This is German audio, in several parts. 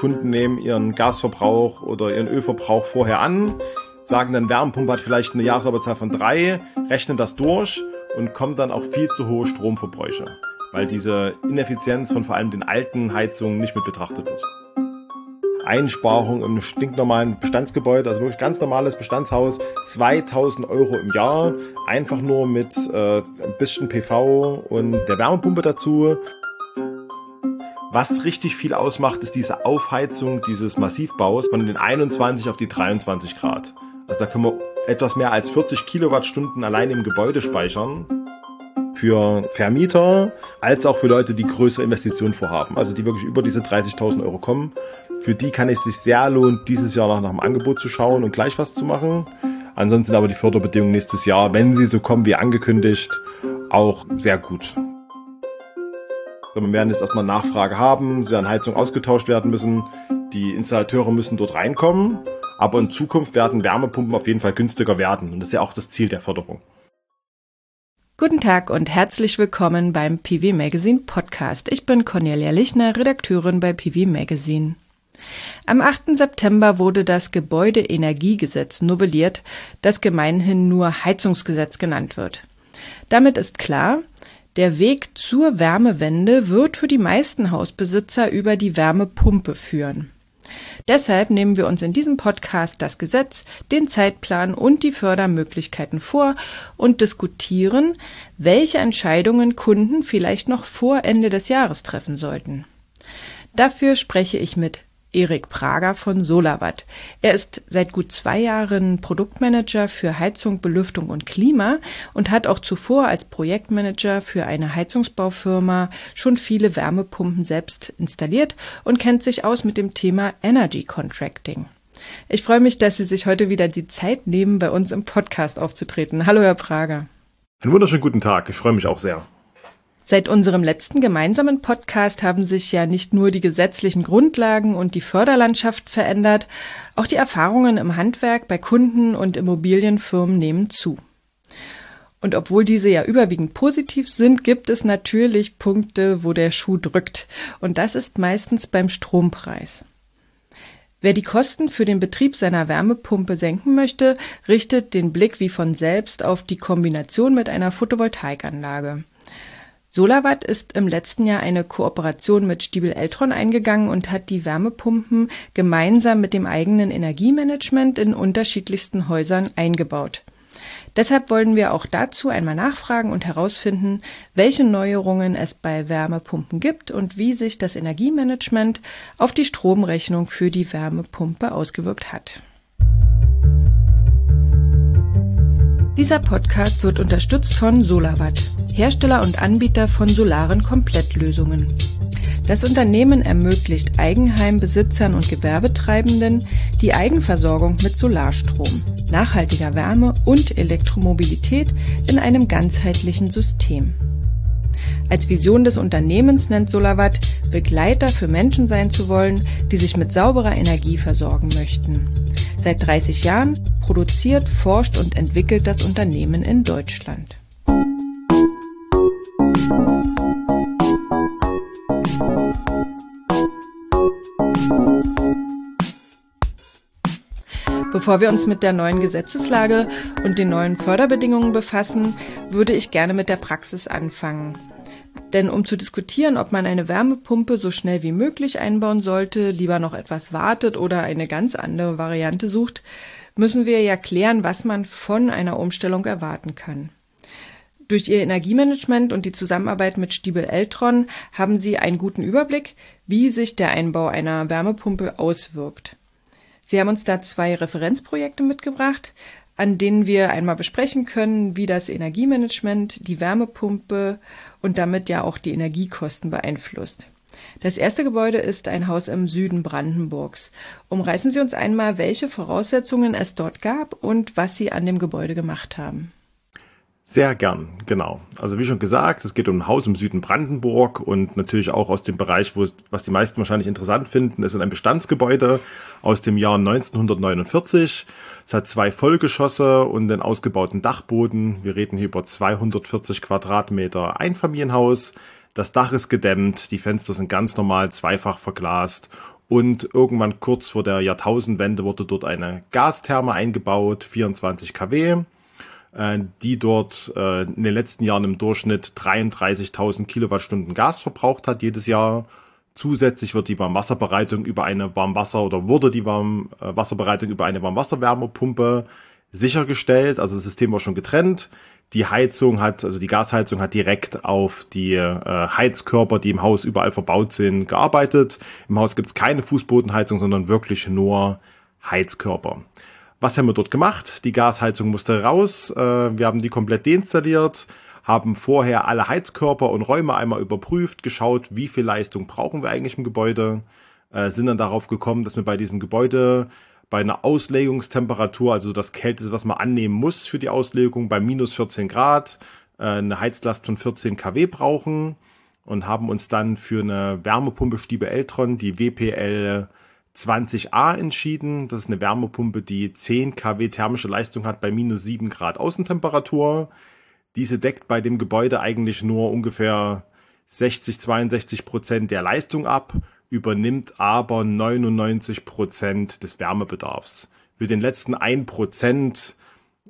Kunden nehmen ihren Gasverbrauch oder ihren Ölverbrauch vorher an, sagen dann, Wärmepumpe hat vielleicht eine Jahresarbeitszahl von drei, rechnen das durch und kommen dann auch viel zu hohe Stromverbräuche, weil diese Ineffizienz von vor allem den alten Heizungen nicht mit betrachtet wird. Einsparung im stinknormalen Bestandsgebäude, also wirklich ganz normales Bestandshaus, 2000 Euro im Jahr, einfach nur mit äh, ein bisschen PV und der Wärmepumpe dazu. Was richtig viel ausmacht, ist diese Aufheizung dieses Massivbaus von den 21 auf die 23 Grad. Also da können wir etwas mehr als 40 Kilowattstunden allein im Gebäude speichern. Für Vermieter als auch für Leute, die größere Investitionen vorhaben, also die wirklich über diese 30.000 Euro kommen. Für die kann es sich sehr lohnen, dieses Jahr noch nach dem Angebot zu schauen und gleich was zu machen. Ansonsten aber die Förderbedingungen nächstes Jahr, wenn sie so kommen wie angekündigt, auch sehr gut. Wir werden jetzt erstmal Nachfrage haben, es werden Heizungen ausgetauscht werden müssen, die Installateure müssen dort reinkommen, aber in Zukunft werden Wärmepumpen auf jeden Fall günstiger werden und das ist ja auch das Ziel der Förderung. Guten Tag und herzlich willkommen beim PV Magazine Podcast. Ich bin Cornelia Lichner, Redakteurin bei PV Magazine. Am 8. September wurde das Gebäudeenergiegesetz novelliert, das gemeinhin nur Heizungsgesetz genannt wird. Damit ist klar, der Weg zur Wärmewende wird für die meisten Hausbesitzer über die Wärmepumpe führen. Deshalb nehmen wir uns in diesem Podcast das Gesetz, den Zeitplan und die Fördermöglichkeiten vor und diskutieren, welche Entscheidungen Kunden vielleicht noch vor Ende des Jahres treffen sollten. Dafür spreche ich mit Erik Prager von Solawatt. Er ist seit gut zwei Jahren Produktmanager für Heizung, Belüftung und Klima und hat auch zuvor als Projektmanager für eine Heizungsbaufirma schon viele Wärmepumpen selbst installiert und kennt sich aus mit dem Thema Energy Contracting. Ich freue mich, dass Sie sich heute wieder die Zeit nehmen, bei uns im Podcast aufzutreten. Hallo, Herr Prager. Einen wunderschönen guten Tag. Ich freue mich auch sehr. Seit unserem letzten gemeinsamen Podcast haben sich ja nicht nur die gesetzlichen Grundlagen und die Förderlandschaft verändert, auch die Erfahrungen im Handwerk bei Kunden und Immobilienfirmen nehmen zu. Und obwohl diese ja überwiegend positiv sind, gibt es natürlich Punkte, wo der Schuh drückt. Und das ist meistens beim Strompreis. Wer die Kosten für den Betrieb seiner Wärmepumpe senken möchte, richtet den Blick wie von selbst auf die Kombination mit einer Photovoltaikanlage. Solawatt ist im letzten Jahr eine Kooperation mit Stiebel Eltron eingegangen und hat die Wärmepumpen gemeinsam mit dem eigenen Energiemanagement in unterschiedlichsten Häusern eingebaut. Deshalb wollen wir auch dazu einmal nachfragen und herausfinden, welche Neuerungen es bei Wärmepumpen gibt und wie sich das Energiemanagement auf die Stromrechnung für die Wärmepumpe ausgewirkt hat. Dieser Podcast wird unterstützt von Solawatt. Hersteller und Anbieter von solaren Komplettlösungen. Das Unternehmen ermöglicht Eigenheimbesitzern und Gewerbetreibenden die Eigenversorgung mit Solarstrom, nachhaltiger Wärme und Elektromobilität in einem ganzheitlichen System. Als Vision des Unternehmens nennt Solawatt, Begleiter für Menschen sein zu wollen, die sich mit sauberer Energie versorgen möchten. Seit 30 Jahren produziert, forscht und entwickelt das Unternehmen in Deutschland. Bevor wir uns mit der neuen Gesetzeslage und den neuen Förderbedingungen befassen, würde ich gerne mit der Praxis anfangen. Denn um zu diskutieren, ob man eine Wärmepumpe so schnell wie möglich einbauen sollte, lieber noch etwas wartet oder eine ganz andere Variante sucht, müssen wir ja klären, was man von einer Umstellung erwarten kann. Durch ihr Energiemanagement und die Zusammenarbeit mit Stiebel Eltron haben sie einen guten Überblick, wie sich der Einbau einer Wärmepumpe auswirkt. Sie haben uns da zwei Referenzprojekte mitgebracht, an denen wir einmal besprechen können, wie das Energiemanagement die Wärmepumpe und damit ja auch die Energiekosten beeinflusst. Das erste Gebäude ist ein Haus im Süden Brandenburgs. Umreißen Sie uns einmal, welche Voraussetzungen es dort gab und was Sie an dem Gebäude gemacht haben. Sehr gern, genau. Also wie schon gesagt, es geht um ein Haus im Süden Brandenburg und natürlich auch aus dem Bereich, wo, was die meisten wahrscheinlich interessant finden. Es ist ein Bestandsgebäude aus dem Jahr 1949. Es hat zwei Vollgeschosse und einen ausgebauten Dachboden. Wir reden hier über 240 Quadratmeter Einfamilienhaus, Das Dach ist gedämmt, die Fenster sind ganz normal zweifach verglast und irgendwann kurz vor der Jahrtausendwende wurde dort eine Gastherme eingebaut, 24 kW, die dort äh, in den letzten Jahren im Durchschnitt 33.000 Kilowattstunden Gas verbraucht hat jedes Jahr. Zusätzlich wird die Warmwasserbereitung über eine Warmwasser oder wurde die Warmwasserbereitung über eine Warmwasserwärmepumpe sichergestellt. Also das System war schon getrennt. Die Heizung hat, also die Gasheizung hat direkt auf die äh, Heizkörper, die im Haus überall verbaut sind, gearbeitet. Im Haus gibt es keine Fußbodenheizung, sondern wirklich nur Heizkörper. Was haben wir dort gemacht? Die Gasheizung musste raus. Äh, wir haben die komplett deinstalliert, haben vorher alle Heizkörper und Räume einmal überprüft, geschaut, wie viel Leistung brauchen wir eigentlich im Gebäude. Äh, sind dann darauf gekommen, dass wir bei diesem Gebäude bei einer Auslegungstemperatur, also das Kälteste, was man annehmen muss für die Auslegung, bei minus 14 Grad, äh, eine Heizlast von 14 kW brauchen und haben uns dann für eine Wärmepumpe Stiebe Eltron, die WPL 20a entschieden. Das ist eine Wärmepumpe, die 10 kW thermische Leistung hat bei minus 7 Grad Außentemperatur. Diese deckt bei dem Gebäude eigentlich nur ungefähr 60, 62 Prozent der Leistung ab übernimmt aber 99 Prozent des Wärmebedarfs. Für den letzten 1 Prozent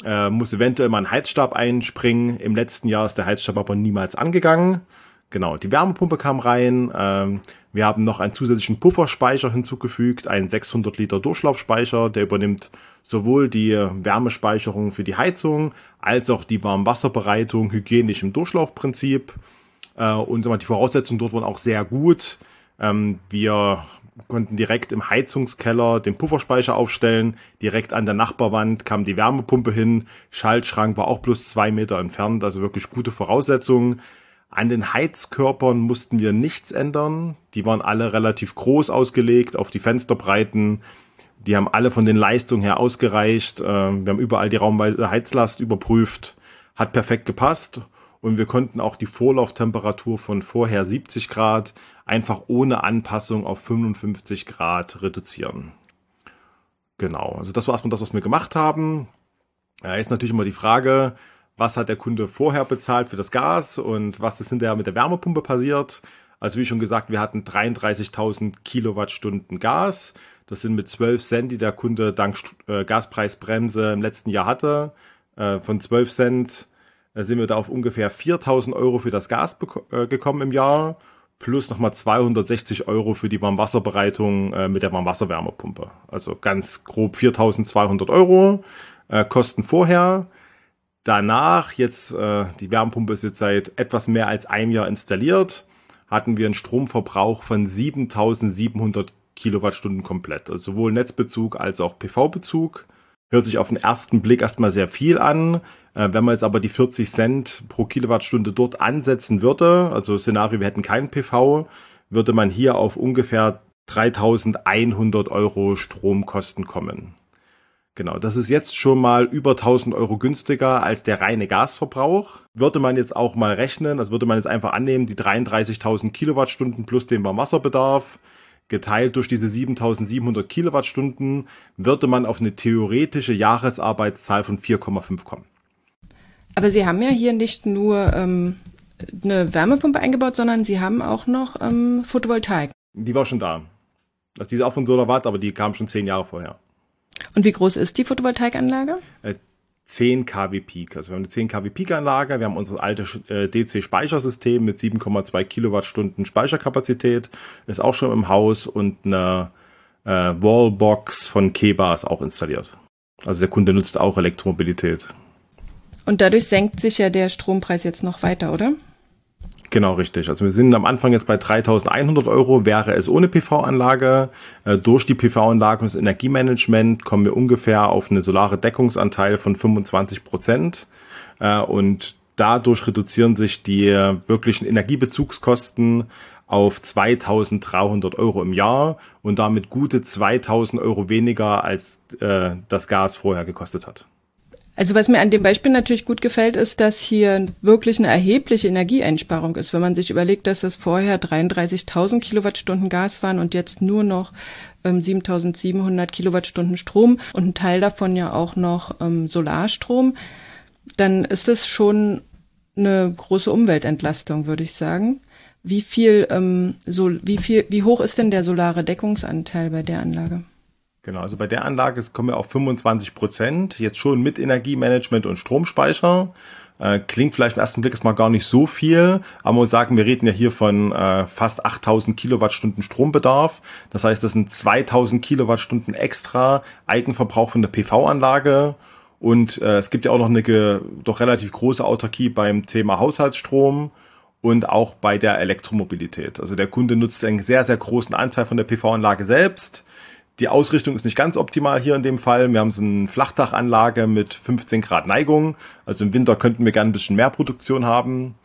äh, muss eventuell mal ein Heizstab einspringen. Im letzten Jahr ist der Heizstab aber niemals angegangen. Genau, die Wärmepumpe kam rein. Ähm, wir haben noch einen zusätzlichen Pufferspeicher hinzugefügt, einen 600 Liter Durchlaufspeicher, der übernimmt sowohl die Wärmespeicherung für die Heizung als auch die Warmwasserbereitung hygienisch im Durchlaufprinzip. Äh, und die Voraussetzungen dort waren auch sehr gut. Ähm, wir konnten direkt im Heizungskeller den Pufferspeicher aufstellen. Direkt an der Nachbarwand kam die Wärmepumpe hin. Schaltschrank war auch bloß zwei Meter entfernt, also wirklich gute Voraussetzungen. An den Heizkörpern mussten wir nichts ändern. Die waren alle relativ groß ausgelegt auf die Fensterbreiten. Die haben alle von den Leistungen her ausgereicht. Ähm, wir haben überall die raumweise Heizlast überprüft. Hat perfekt gepasst. Und wir konnten auch die Vorlauftemperatur von vorher 70 Grad einfach ohne Anpassung auf 55 Grad reduzieren. Genau, also das war erstmal das, was wir gemacht haben. Ja, ist natürlich immer die Frage, was hat der Kunde vorher bezahlt für das Gas und was ist hinterher mit der Wärmepumpe passiert. Also wie schon gesagt, wir hatten 33.000 Kilowattstunden Gas. Das sind mit 12 Cent, die der Kunde dank äh, Gaspreisbremse im letzten Jahr hatte. Äh, von 12 Cent äh, sind wir da auf ungefähr 4.000 Euro für das Gas gekommen im Jahr plus nochmal 260 Euro für die Warmwasserbereitung mit der Warmwasserwärmepumpe. Also ganz grob 4200 Euro Kosten vorher. Danach, jetzt äh, die Wärmepumpe ist jetzt seit etwas mehr als einem Jahr installiert, hatten wir einen Stromverbrauch von 7700 Kilowattstunden komplett. Also sowohl Netzbezug als auch PV-Bezug. Hört sich auf den ersten Blick erstmal sehr viel an. Äh, wenn man jetzt aber die 40 Cent pro Kilowattstunde dort ansetzen würde, also Szenario, wir hätten keinen PV, würde man hier auf ungefähr 3100 Euro Stromkosten kommen. Genau, das ist jetzt schon mal über 1000 Euro günstiger als der reine Gasverbrauch. Würde man jetzt auch mal rechnen, also würde man jetzt einfach annehmen, die 33.000 Kilowattstunden plus den Warmwasserbedarf, geteilt durch diese 7700 Kilowattstunden, würde man auf eine theoretische Jahresarbeitszahl von 4,5 kommen. Aber Sie haben ja hier nicht nur ähm, eine Wärmepumpe eingebaut, sondern Sie haben auch noch ähm, Photovoltaik. Die war schon da. Also die ist auch von SolarWatt, aber die kam schon zehn Jahre vorher. Und wie groß ist die Photovoltaikanlage? Äh, 10 kW Peak. Also wir haben eine 10 kW Peak Anlage, wir haben unser altes äh, DC Speichersystem mit 7,2 Kilowattstunden Speicherkapazität, ist auch schon im Haus und eine äh, Wallbox von Keba ist auch installiert. Also der Kunde nutzt auch Elektromobilität. Und dadurch senkt sich ja der Strompreis jetzt noch weiter, oder? Genau, richtig. Also wir sind am Anfang jetzt bei 3.100 Euro, wäre es ohne PV-Anlage. Äh, durch die PV-Anlage und das Energiemanagement kommen wir ungefähr auf eine solare Deckungsanteil von 25 Prozent. Äh, und dadurch reduzieren sich die wirklichen Energiebezugskosten auf 2.300 Euro im Jahr und damit gute 2.000 Euro weniger, als äh, das Gas vorher gekostet hat. Also was mir an dem Beispiel natürlich gut gefällt, ist, dass hier wirklich eine erhebliche Energieeinsparung ist. Wenn man sich überlegt, dass es vorher 33.000 Kilowattstunden Gas waren und jetzt nur noch ähm, 7.700 Kilowattstunden Strom und ein Teil davon ja auch noch ähm, Solarstrom, dann ist es schon eine große Umweltentlastung, würde ich sagen. Wie viel, ähm, so, wie viel, wie hoch ist denn der solare Deckungsanteil bei der Anlage? Genau, also bei der Anlage kommen wir auf 25 Prozent, jetzt schon mit Energiemanagement und Stromspeicher. Äh, klingt vielleicht im ersten Blick erstmal gar nicht so viel, aber man muss sagen, wir reden ja hier von äh, fast 8000 Kilowattstunden Strombedarf. Das heißt, das sind 2000 Kilowattstunden extra Eigenverbrauch von der PV-Anlage. Und äh, es gibt ja auch noch eine doch relativ große Autarkie beim Thema Haushaltsstrom und auch bei der Elektromobilität. Also der Kunde nutzt einen sehr, sehr großen Anteil von der PV-Anlage selbst. Die Ausrichtung ist nicht ganz optimal hier in dem Fall. Wir haben so eine Flachdachanlage mit 15 Grad Neigung. Also im Winter könnten wir gerne ein bisschen mehr Produktion haben.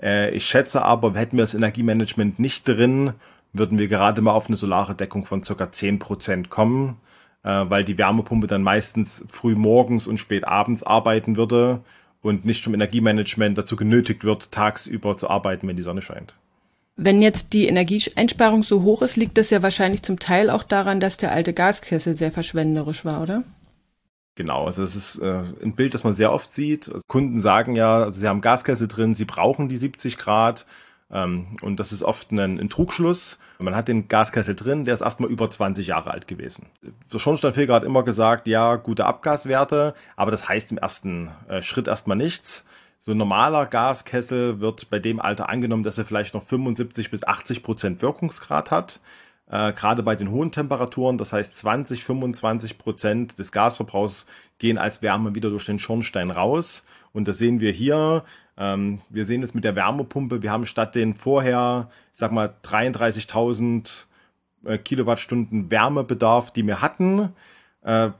Äh, ich schätze aber, hätten wir das Energiemanagement nicht drin, würden wir gerade mal auf eine solare Deckung von circa 10 Prozent kommen, äh, weil die Wärmepumpe dann meistens früh morgens und spät abends arbeiten würde und nicht vom Energiemanagement dazu genötigt wird, tagsüber zu arbeiten, wenn die Sonne scheint. Wenn jetzt die Energieeinsparung so hoch ist, liegt das ja wahrscheinlich zum Teil auch daran, dass der alte Gaskessel sehr verschwenderisch war, oder? Genau, also das ist äh, ein Bild, das man sehr oft sieht. Also Kunden sagen ja, also sie haben Gaskessel drin, sie brauchen die 70 Grad. Ähm, und das ist oft ein, ein Trugschluss. Man hat den Gaskessel drin, der ist erstmal über 20 Jahre alt gewesen. Der Schornsteinfeger hat immer gesagt, ja, gute Abgaswerte, aber das heißt im ersten äh, Schritt erstmal nichts. So ein normaler Gaskessel wird bei dem Alter angenommen, dass er vielleicht noch 75 bis 80 Prozent Wirkungsgrad hat. Äh, gerade bei den hohen Temperaturen, das heißt 20, 25 Prozent des Gasverbrauchs gehen als Wärme wieder durch den Schornstein raus. Und das sehen wir hier. Ähm, wir sehen es mit der Wärmepumpe. Wir haben statt den vorher, ich sag mal, 33.000 äh, Kilowattstunden Wärmebedarf, die wir hatten, äh,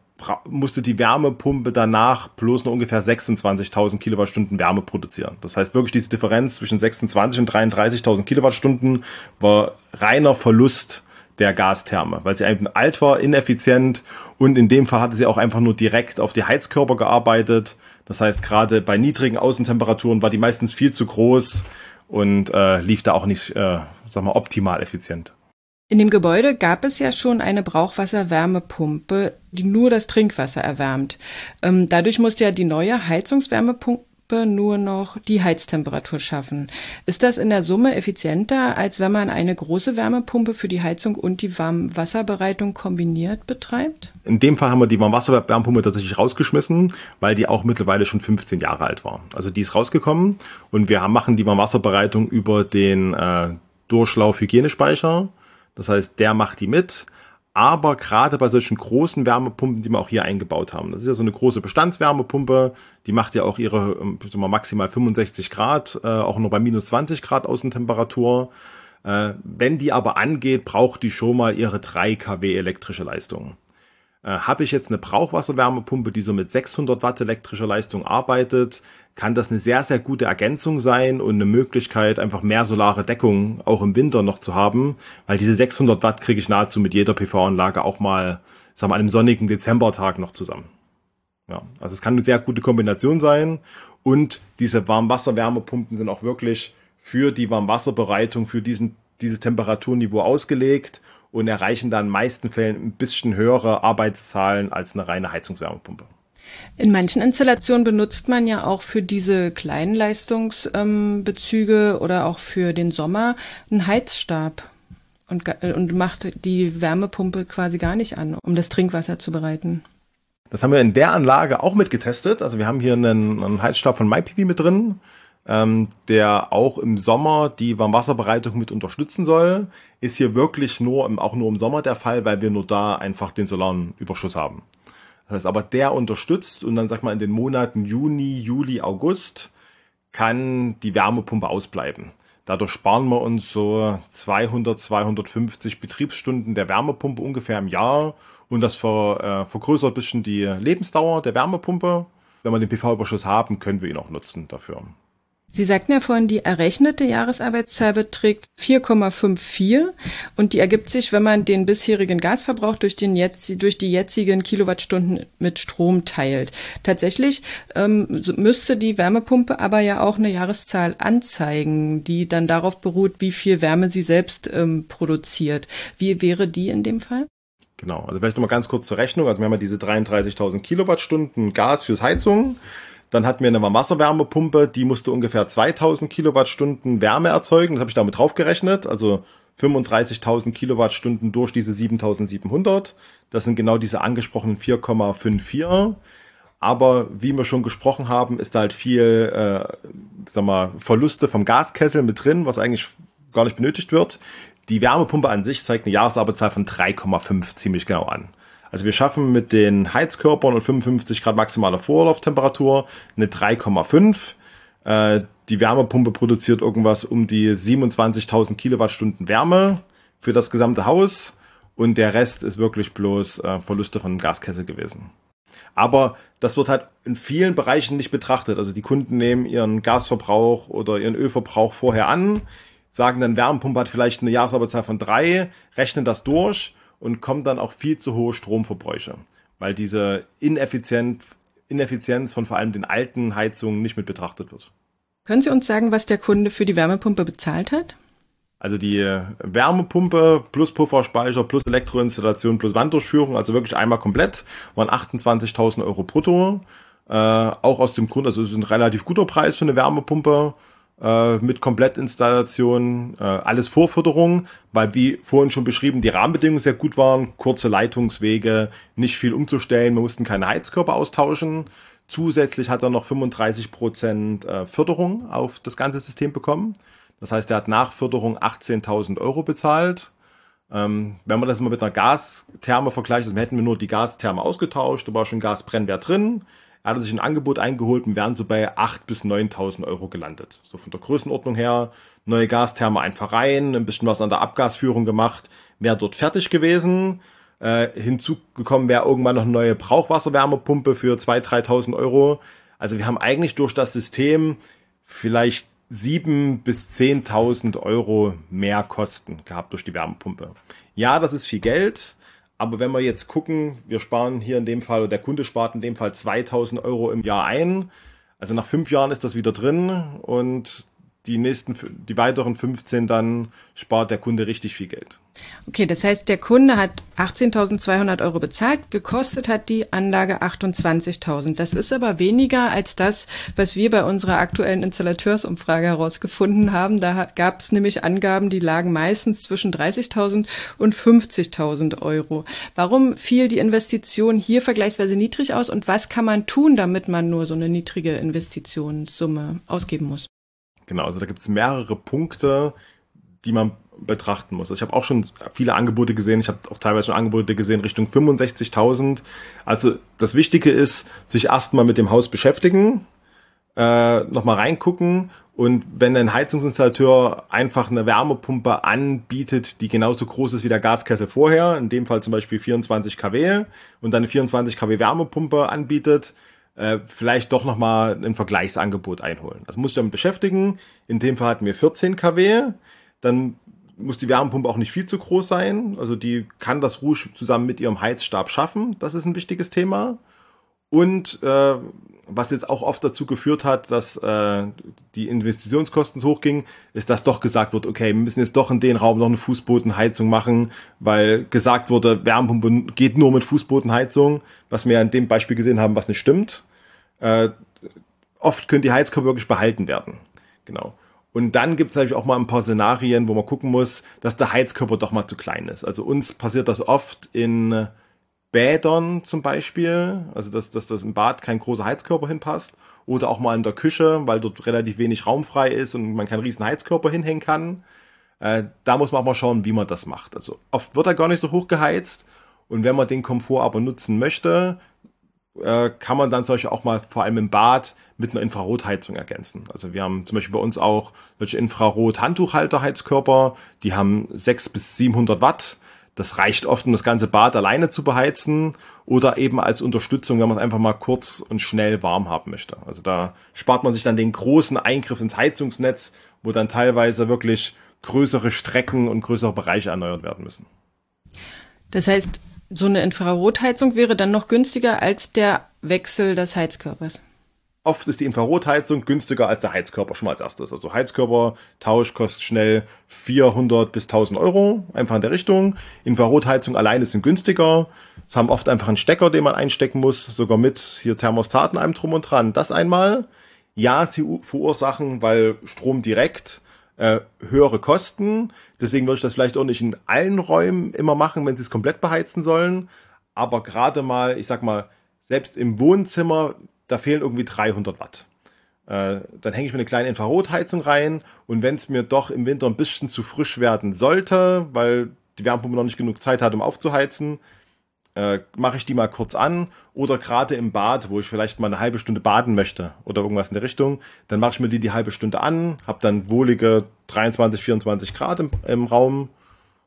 musste die Wärmepumpe danach bloß noch ungefähr 26.000 Kilowattstunden Wärme produzieren. Das heißt wirklich diese Differenz zwischen 26 und 33.000 Kilowattstunden war reiner Verlust der Gastherme, weil sie einfach alt war, ineffizient und in dem Fall hatte sie auch einfach nur direkt auf die Heizkörper gearbeitet. Das heißt, gerade bei niedrigen Außentemperaturen war die meistens viel zu groß und äh, lief da auch nicht, äh, sag mal, optimal effizient. In dem Gebäude gab es ja schon eine Brauchwasserwärmepumpe, die nur das Trinkwasser erwärmt. Ähm, dadurch musste ja die neue Heizungswärmepumpe nur noch die Heiztemperatur schaffen. Ist das in der Summe effizienter, als wenn man eine große Wärmepumpe für die Heizung und die Warmwasserbereitung kombiniert betreibt? In dem Fall haben wir die Warmwasserwärmepumpe tatsächlich rausgeschmissen, weil die auch mittlerweile schon 15 Jahre alt war. Also die ist rausgekommen und wir machen die Warmwasserbereitung über den äh, Durchlauf-Hygienespeicher das heißt, der macht die mit. Aber gerade bei solchen großen Wärmepumpen, die wir auch hier eingebaut haben, das ist ja so eine große Bestandswärmepumpe, die macht ja auch ihre ähm, mal, maximal 65 Grad, äh, auch nur bei minus 20 Grad Außentemperatur. Äh, wenn die aber angeht, braucht die schon mal ihre 3 kW elektrische Leistung. Äh, Habe ich jetzt eine Brauchwasserwärmepumpe, die so mit 600 Watt elektrischer Leistung arbeitet, kann das eine sehr, sehr gute Ergänzung sein und eine Möglichkeit, einfach mehr solare Deckung auch im Winter noch zu haben, weil diese 600 Watt kriege ich nahezu mit jeder PV-Anlage auch mal, sagen wir, an einem sonnigen Dezembertag noch zusammen. Ja, also es kann eine sehr gute Kombination sein und diese Warmwasserwärmepumpen sind auch wirklich für die Warmwasserbereitung, für diesen, dieses Temperaturniveau ausgelegt und erreichen dann in meisten Fällen ein bisschen höhere Arbeitszahlen als eine reine Heizungswärmepumpe. In manchen Installationen benutzt man ja auch für diese kleinen Leistungsbezüge ähm, oder auch für den Sommer einen Heizstab und, und macht die Wärmepumpe quasi gar nicht an, um das Trinkwasser zu bereiten. Das haben wir in der Anlage auch mitgetestet. Also wir haben hier einen, einen Heizstab von MyPV mit drin ähm, der auch im Sommer die Warmwasserbereitung mit unterstützen soll, ist hier wirklich nur, auch nur im Sommer der Fall, weil wir nur da einfach den solaren Überschuss haben. Das heißt aber, der unterstützt und dann sag mal in den Monaten Juni, Juli, August kann die Wärmepumpe ausbleiben. Dadurch sparen wir uns so 200, 250 Betriebsstunden der Wärmepumpe ungefähr im Jahr und das ver, äh, vergrößert bisschen die Lebensdauer der Wärmepumpe. Wenn wir den PV-Überschuss haben, können wir ihn auch nutzen dafür. Sie sagten ja vorhin, die errechnete Jahresarbeitszahl beträgt 4,54 und die ergibt sich, wenn man den bisherigen Gasverbrauch durch, den jetzt, durch die jetzigen Kilowattstunden mit Strom teilt. Tatsächlich ähm, müsste die Wärmepumpe aber ja auch eine Jahreszahl anzeigen, die dann darauf beruht, wie viel Wärme sie selbst ähm, produziert. Wie wäre die in dem Fall? Genau, also vielleicht nochmal ganz kurz zur Rechnung. Also wir haben ja diese 33.000 Kilowattstunden Gas fürs Heizung Dann hatten wir eine Wasserwärmepumpe, die musste ungefähr 2000 Kilowattstunden Wärme erzeugen. Das habe ich damit draufgerechnet. Also 35.000 Kilowattstunden durch diese 7700. Das sind genau diese angesprochenen 4,54. Aber wie wir schon gesprochen haben, ist da halt viel, äh, sag mal, Verluste vom Gaskessel mit drin, was eigentlich gar nicht benötigt wird. Die Wärmepumpe an sich zeigt eine Jahresarbeitszahl von 3,5 ziemlich genau an. Also wir schaffen mit den Heizkörpern und 55 Grad maximaler Vorlauftemperatur eine 3,5. Äh, die Wärmepumpe produziert irgendwas um die 27.000 Kilowattstunden Wärme für das gesamte Haus und der Rest ist wirklich bloß äh, Verluste von Gaskessel gewesen. Aber das wird halt in vielen Bereichen nicht betrachtet. Also die Kunden nehmen ihren Gasverbrauch oder ihren Ölverbrauch vorher an, sagen dann, Wärmepumpe hat vielleicht eine Jahresarbeitszahl von drei, rechnen das durch und kommt dann auch viel zu hohe Stromverbräuche, weil diese Ineffizient, Ineffizienz von vor allem den alten Heizungen nicht mit betrachtet wird. Können Sie uns sagen, was der Kunde für die Wärmepumpe bezahlt hat? Also die Wärmepumpe plus Pufferspeicher plus Elektroinstallation plus Wanddurchführung, also wirklich einmal komplett, waren 28.000 Euro brutto. Äh, auch aus dem Grund, also es ist ein relativ guter Preis für eine Wärmepumpe äh, mit Komplettinstallation, äh, alles Vorförderung, weil wie vorhin schon beschrieben, die Rahmenbedingungen sehr gut waren, kurze Leitungswege, nicht viel umzustellen, wir mussten keine Heizkörper austauschen. Zusätzlich hat er noch 35 Prozent äh, Förderung auf das ganze System bekommen. Das heißt, er hat nach Förderung 18.000 Euro bezahlt. Ähm, wenn man das mal mit einer Gastherme vergleicht, also hätten wir nur die Gastherme ausgetauscht, da war schon Gasbrennwert drin. Er hat sich ein Angebot eingeholt und wären so bei 8.000 bis 9.000 Euro gelandet. So von der Größenordnung her, neue Gastherme einfach rein, ein bisschen was an der Abgasführung gemacht, wäre dort fertig gewesen. Äh, hinzugekommen wäre irgendwann noch eine neue Brauchwasserwärmepumpe für 2.000, 3.000 Euro. Also wir haben eigentlich durch das System vielleicht 7.000 bis 10.000 Euro mehr Kosten gehabt durch die Wärmepumpe. Ja, das ist viel Geld, aber wenn wir jetzt gucken, wir sparen hier in dem Fall, oder der Kunde spart in dem Fall 2000 Euro im Jahr ein. Also nach fünf Jahren ist das wieder drin und die nächsten, die weiteren 15 dann spart der Kunde richtig viel Geld. Okay, das heißt, der Kunde hat 18.200 Euro bezahlt, gekostet hat die Anlage 28.000. Das ist aber weniger als das, was wir bei unserer aktuellen Installateursumfrage herausgefunden haben. Da gab es nämlich Angaben, die lagen meistens zwischen 30.000 und 50.000 Euro. Warum fiel die Investition hier vergleichsweise niedrig aus und was kann man tun, damit man nur so eine niedrige Investitionssumme ausgeben muss? Genau, also da gibt es mehrere Punkte, die man betrachten muss. Also ich habe auch schon viele Angebote gesehen. Ich habe auch teilweise schon Angebote gesehen Richtung 65.000. Also das Wichtige ist, sich erstmal mit dem Haus beschäftigen, äh, nochmal reingucken und wenn ein Heizungsinstallateur einfach eine Wärmepumpe anbietet, die genauso groß ist wie der Gaskessel vorher, in dem Fall zum Beispiel 24 kW und dann eine 24 kW Wärmepumpe anbietet, äh, vielleicht doch nochmal ein Vergleichsangebot einholen. Also muss ich damit beschäftigen. In dem Fall hatten wir 14 kW. Dann muss die Wärmepumpe auch nicht viel zu groß sein. Also die kann das ruhig zusammen mit ihrem Heizstab schaffen. Das ist ein wichtiges Thema. Und äh, was jetzt auch oft dazu geführt hat, dass äh, die Investitionskosten hochgingen, ist, dass doch gesagt wird, okay, wir müssen jetzt doch in den Raum noch eine Fußbodenheizung machen, weil gesagt wurde, Wärmepumpe geht nur mit Fußbodenheizung, was wir in dem Beispiel gesehen haben, was nicht stimmt. Äh, oft können die Heizkörper wirklich behalten werden. Genau. Und dann gibt es natürlich auch mal ein paar Szenarien, wo man gucken muss, dass der Heizkörper doch mal zu klein ist. Also uns passiert das oft in Bädern zum Beispiel, also dass, dass das im Bad kein großer Heizkörper hinpasst. Oder auch mal in der Küche, weil dort relativ wenig Raum frei ist und man keinen riesen Heizkörper hinhängen kann. Äh, da muss man auch mal schauen, wie man das macht. Also oft wird er gar nicht so hoch geheizt. Und wenn man den Komfort aber nutzen möchte, äh, kann man dann solche auch mal vor allem im Bad mit einer Infrarotheizung ergänzen. Also wir haben zum Beispiel bei uns auch solche Infrarot-Handtuchhalter-Heizkörper, die haben 600 bis 700 Watt das reicht oft, um das ganze Bad alleine zu beheizen oder eben als Unterstützung, wenn man es einfach mal kurz und schnell warm haben möchte. Also da spart man sich dann den großen Eingriff ins Heizungsnetz, wo dann teilweise wirklich größere Strecken und größere Bereiche erneuert werden müssen. Das heißt, so eine Infrarotheizung wäre dann noch günstiger als der Wechsel des Heizkörpers. Oft ist die Infrarotheizung günstiger als der Heizkörper schon mal als erstes. Also Heizkörpertausch kostet schnell 400 bis 1000 Euro, einfach in der Richtung. Infrarotheizung alleine sind günstiger. Es haben oft einfach einen Stecker, den man einstecken muss, sogar mit hier Thermostaten einem drum und dran. Das einmal. Ja, sie verursachen, weil Strom direkt äh, höhere Kosten. Deswegen würde ich das vielleicht auch nicht in allen Räumen immer machen, wenn sie es komplett beheizen sollen. Aber gerade mal, ich sag mal, selbst im Wohnzimmer da fehlen irgendwie 300 Watt. Äh, dann hänge ich mir eine kleine Infrarotheizung rein und wenn es mir doch im Winter ein bisschen zu frisch werden sollte, weil die Wärmepumpe noch nicht genug Zeit hat, um aufzuheizen, äh, mache ich die mal kurz an oder gerade im Bad, wo ich vielleicht mal eine halbe Stunde baden möchte oder irgendwas in der Richtung, dann mache ich mir die die halbe Stunde an, habe dann wohlige 23, 24 Grad im, im Raum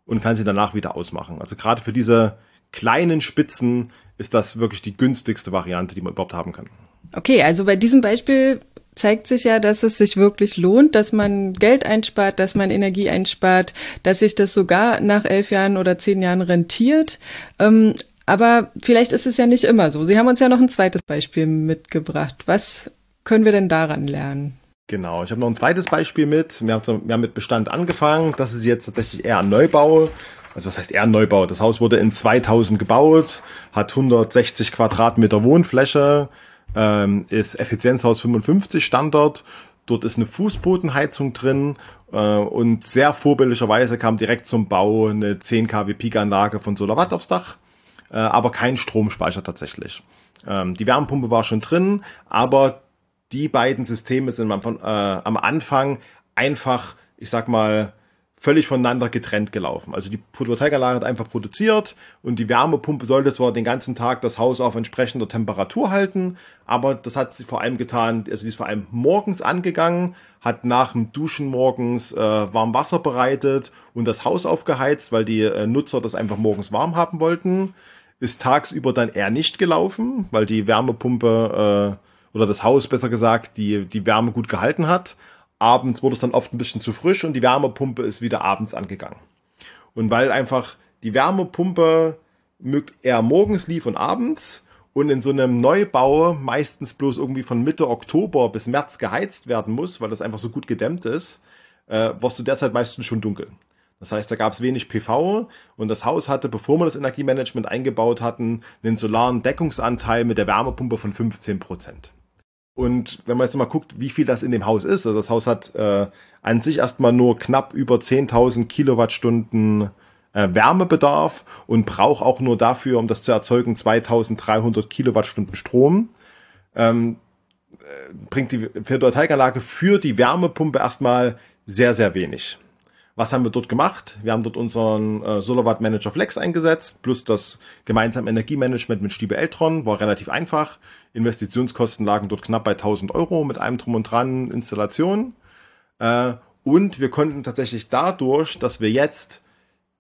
und kann sie danach wieder ausmachen. Also gerade für diese kleinen Spitzen ist das wirklich die günstigste Variante, die man überhaupt haben kann. Okay, also bei diesem Beispiel zeigt sich ja, dass es sich wirklich lohnt, dass man Geld einspart, dass man Energie einspart, dass sich das sogar nach elf Jahren oder zehn Jahren rentiert. Ähm, aber vielleicht ist es ja nicht immer so. Sie haben uns ja noch ein zweites Beispiel mitgebracht. Was können wir denn daran lernen? Genau, ich habe noch ein zweites Beispiel mit. Wir haben, wir haben mit Bestand angefangen. Das ist jetzt tatsächlich eher ein Neubau. Also was heißt eher ein Neubau? Das Haus wurde in 2000 gebaut, hat 160 Quadratmeter Wohnfläche, ähm, ist Effizienzhaus 55 Standard. Dort ist eine Fußbodenheizung drin äh, und sehr vorbildlicherweise kam direkt zum Bau eine 10 kW Peak-Anlage von Solarwatt aufs Dach, äh, aber kein Stromspeicher tatsächlich. Ähm, die Wärmepumpe war schon drin, aber die beiden Systeme sind am, äh, am Anfang einfach, ich sag mal, völlig voneinander getrennt gelaufen. Also die Photovoltaikanlage hat einfach produziert und die Wärmepumpe sollte zwar den ganzen Tag das Haus auf entsprechender Temperatur halten, aber das hat sie vor allem getan, also die ist vor allem morgens angegangen, hat nach dem Duschen morgens äh, warm Wasser bereitet und das Haus aufgeheizt, weil die äh, Nutzer das einfach morgens warm haben wollten. Ist tagsüber dann eher nicht gelaufen, weil die Wärmepumpe äh, oder das Haus besser gesagt die, die Wärme gut gehalten hat abends wurde es dann oft ein bisschen zu frisch und die Wärmepumpe ist wieder abends angegangen. Und weil einfach die Wärmepumpe eher morgens lief und abends und in so einem Neubau meistens bloß irgendwie von Mitte Oktober bis März geheizt werden muss, weil das einfach so gut gedämmt ist, äh, warst du derzeit meistens schon dunkel. Das heißt, da gab es wenig PV und das Haus hatte, bevor wir das Energiemanagement eingebaut hatten, einen solaren Deckungsanteil mit der Wärmepumpe von 15 Prozent. Und wenn man jetzt mal guckt, wie viel das in dem Haus ist, also das Haus hat äh, an sich erstmal nur knapp über 10.000 Kilowattstunden äh, Wärmebedarf und braucht auch nur dafür, um das zu erzeugen, 2.300 Kilowattstunden Strom. Ähm, äh, bringt die Photovoltaikanlage für die Wärmepumpe erstmal sehr, sehr wenig. Was haben wir dort gemacht? Wir haben dort unseren äh, Solarwatt Manager Flex eingesetzt, plus das gemeinsame Energiemanagement mit Stiebe Eltron, war relativ einfach. Investitionskosten lagen dort knapp bei 1000 Euro mit einem Drum und Dran Installation. Äh, und wir konnten tatsächlich dadurch, dass wir jetzt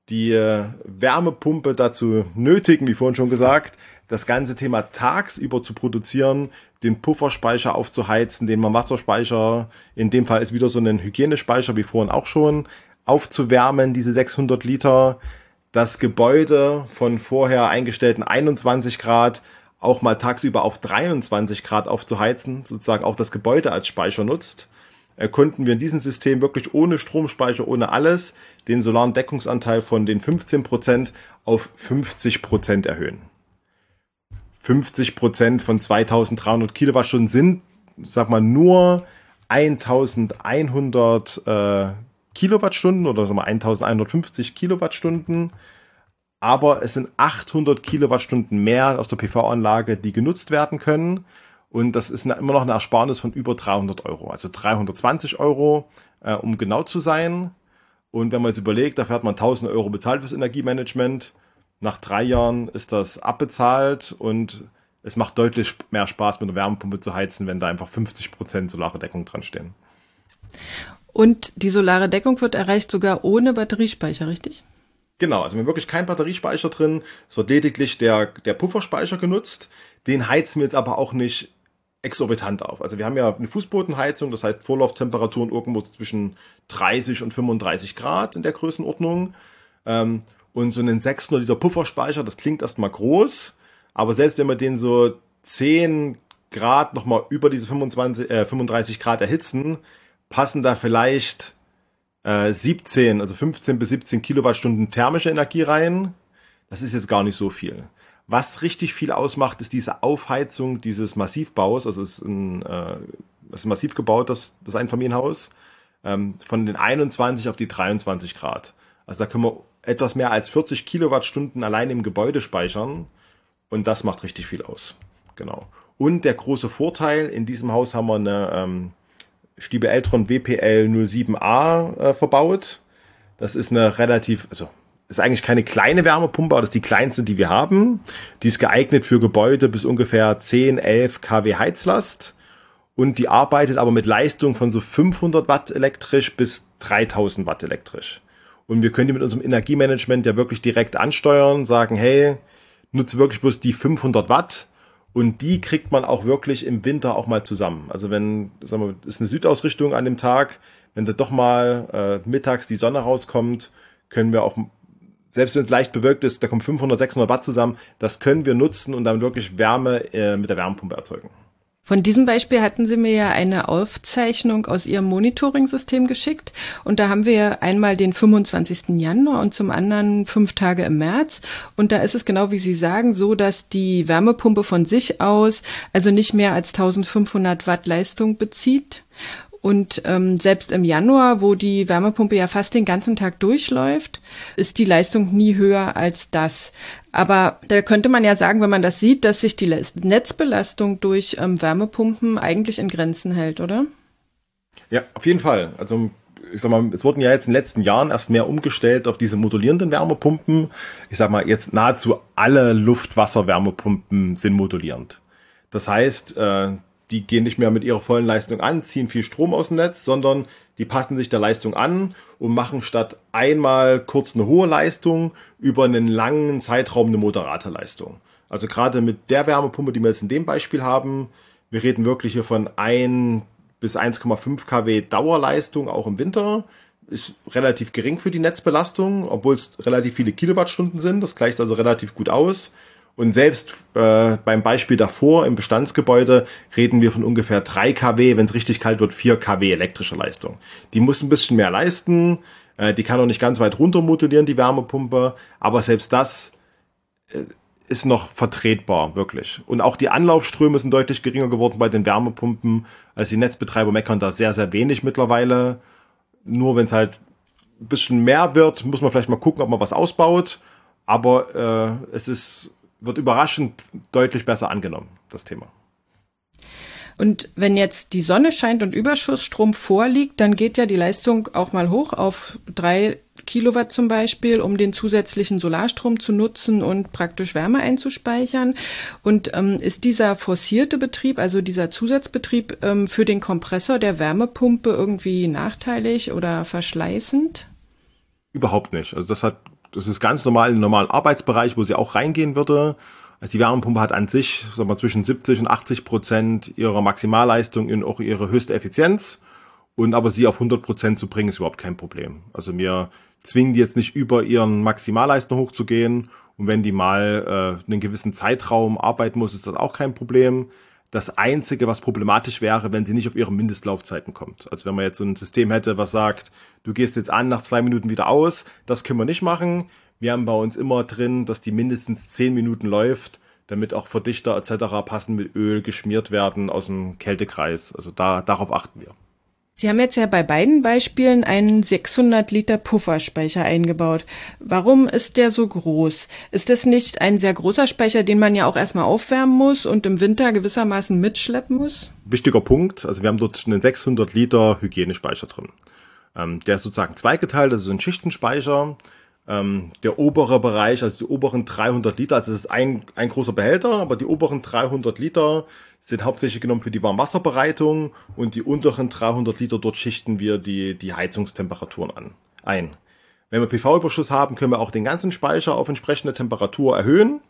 die äh, Wärmepumpe dazu nötigen, wie vorhin schon gesagt, das ganze Thema tagsüber zu produzieren, den Pufferspeicher aufzuheizen, den Wasserspeicher, in dem Fall ist wieder so ein Hygienespeicher wie vorhin auch schon, aufzuwärmen, diese 600 Liter, das Gebäude von vorher eingestellten 21 Grad auch mal tagsüber auf 23 Grad aufzuheizen, sozusagen auch das Gebäude als Speicher nutzt, konnten wir in diesem System wirklich ohne Stromspeicher, ohne alles, den solaren Deckungsanteil von den 15 Prozent auf 50 Prozent erhöhen. 50 Prozent von 2300 Kilowattstunden sind, sag mal, nur 1100 äh, Kilowattstunden oder sagen wir 1150 Kilowattstunden. Aber es sind 800 Kilowattstunden mehr aus der PV-Anlage, die genutzt werden können. Und das ist immer noch eine Ersparnis von über 300 Euro. Also 320 Euro, äh, um genau zu sein. Und wenn man jetzt überlegt, dafür hat man 1000 Euro bezahlt fürs Energiemanagement. Nach drei Jahren ist das abbezahlt und es macht deutlich mehr Spaß, mit einer Wärmepumpe zu heizen, wenn da einfach 50 Prozent solare Deckung dran stehen. Und die solare Deckung wird erreicht sogar ohne Batteriespeicher, richtig? Genau, also wir haben wirklich keinen Batteriespeicher drin. Es wird lediglich der, der Pufferspeicher genutzt. Den heizen wir jetzt aber auch nicht exorbitant auf. Also wir haben ja eine Fußbodenheizung, das heißt Vorlauftemperaturen irgendwo zwischen 30 und 35 Grad in der Größenordnung. Ähm, und so einen 600 Liter Pufferspeicher, das klingt erstmal groß, aber selbst wenn man den so 10 Grad nochmal über diese 25, äh, 35 Grad erhitzen, passen da vielleicht äh, 17, also 15 bis 17 Kilowattstunden thermische Energie rein. Das ist jetzt gar nicht so viel. Was richtig viel ausmacht, ist diese Aufheizung dieses Massivbaus. Also es ist ein, äh, es ist massiv gebaut, das, das Einfamilienhaus, ähm, von den 21 auf die 23 Grad. Also da können wir etwas mehr als 40 Kilowattstunden allein im Gebäude speichern. Und das macht richtig viel aus. Genau. Und der große Vorteil, in diesem Haus haben wir eine ähm, Stiebe Eltron WPL 07a äh, verbaut. Das ist eine relativ, also ist eigentlich keine kleine Wärmepumpe, aber das ist die kleinste, die wir haben. Die ist geeignet für Gebäude bis ungefähr 10, 11 kW Heizlast. Und die arbeitet aber mit Leistung von so 500 Watt elektrisch bis 3000 Watt elektrisch. Und wir können die mit unserem Energiemanagement ja wirklich direkt ansteuern, sagen, hey, nutze wirklich bloß die 500 Watt. Und die kriegt man auch wirklich im Winter auch mal zusammen. Also wenn, sagen wir, ist eine Südausrichtung an dem Tag, wenn da doch mal äh, mittags die Sonne rauskommt, können wir auch selbst wenn es leicht bewölkt ist, da kommen 500, 600 Watt zusammen, das können wir nutzen und dann wirklich Wärme äh, mit der Wärmepumpe erzeugen. Von diesem Beispiel hatten Sie mir ja eine Aufzeichnung aus Ihrem Monitoring-System geschickt. Und da haben wir einmal den 25. Januar und zum anderen fünf Tage im März. Und da ist es genau wie Sie sagen, so, dass die Wärmepumpe von sich aus also nicht mehr als 1500 Watt Leistung bezieht. Und ähm, selbst im Januar, wo die Wärmepumpe ja fast den ganzen Tag durchläuft, ist die Leistung nie höher als das. Aber da könnte man ja sagen, wenn man das sieht, dass sich die Netzbelastung durch ähm, Wärmepumpen eigentlich in Grenzen hält, oder? Ja, auf jeden Fall. Also ich sag mal, es wurden ja jetzt in den letzten Jahren erst mehr umgestellt auf diese modulierenden Wärmepumpen. Ich sag mal, jetzt nahezu alle Luft-Wasser-Wärmepumpen sind modulierend. Das heißt, äh, die gehen nicht mehr mit ihrer vollen Leistung an, ziehen viel Strom aus dem Netz, sondern die passen sich der Leistung an und machen statt einmal kurz eine hohe Leistung über einen langen Zeitraum eine moderate Leistung. Also gerade mit der Wärmepumpe, die wir jetzt in dem Beispiel haben, wir reden wirklich hier von 1 bis 1,5 kW Dauerleistung auch im Winter. Ist relativ gering für die Netzbelastung, obwohl es relativ viele Kilowattstunden sind. Das gleicht also relativ gut aus. Und selbst äh, beim Beispiel davor im Bestandsgebäude reden wir von ungefähr 3 kW, wenn es richtig kalt wird, 4 kW elektrischer Leistung. Die muss ein bisschen mehr leisten, äh, die kann auch nicht ganz weit runter modulieren, die Wärmepumpe, aber selbst das äh, ist noch vertretbar, wirklich. Und auch die Anlaufströme sind deutlich geringer geworden bei den Wärmepumpen. Also die Netzbetreiber meckern da sehr, sehr wenig mittlerweile. Nur wenn es halt ein bisschen mehr wird, muss man vielleicht mal gucken, ob man was ausbaut. Aber äh, es ist wird überraschend deutlich besser angenommen, das Thema. Und wenn jetzt die Sonne scheint und Überschussstrom vorliegt, dann geht ja die Leistung auch mal hoch auf drei Kilowatt zum Beispiel, um den zusätzlichen Solarstrom zu nutzen und praktisch Wärme einzuspeichern. Und ähm, ist dieser forcierte Betrieb, also dieser Zusatzbetrieb ähm, für den Kompressor der Wärmepumpe irgendwie nachteilig oder verschleißend? Überhaupt nicht. Also das hat das ist ganz normal im normalen Arbeitsbereich, wo sie auch reingehen würde. Also die Wärmepumpe hat an sich, sagen wir, zwischen 70 und 80 Prozent ihrer Maximalleistung und auch ihre höchste Effizienz. Und aber sie auf 100 Prozent zu bringen, ist überhaupt kein Problem. Also wir zwingen die jetzt nicht über ihren Maximalleistung hochzugehen. Und wenn die mal äh, einen gewissen Zeitraum arbeiten muss, ist das auch kein Problem. Das Einzige, was problematisch wäre, wenn sie nicht auf ihre Mindestlaufzeiten kommt. Also wenn man jetzt so ein System hätte, was sagt, du gehst jetzt an, nach zwei Minuten wieder aus, das können wir nicht machen. Wir haben bei uns immer drin, dass die mindestens zehn Minuten läuft, damit auch Verdichter etc. passend mit Öl geschmiert werden aus dem Kältekreis. Also da, darauf achten wir. Sie haben jetzt ja bei beiden Beispielen einen 600 Liter Pufferspeicher eingebaut. Warum ist der so groß? Ist das nicht ein sehr großer Speicher, den man ja auch erstmal aufwärmen muss und im Winter gewissermaßen mitschleppen muss? Wichtiger Punkt. Also wir haben dort einen 600 Liter Hygienespeicher drin. Ähm, der ist sozusagen zweigeteilt, ist ein Schichtenspeicher. Ähm, der obere Bereich, also die oberen 300 Liter, also das ist ein, ein großer Behälter, aber die oberen 300 Liter sind hauptsächlich genommen für die Warmwasserbereitung und die unteren 300 Liter, dort schichten wir die, die Heizungstemperaturen an, ein. Wenn wir PV-Überschuss haben, können wir auch den ganzen Speicher auf entsprechende Temperatur erhöhen.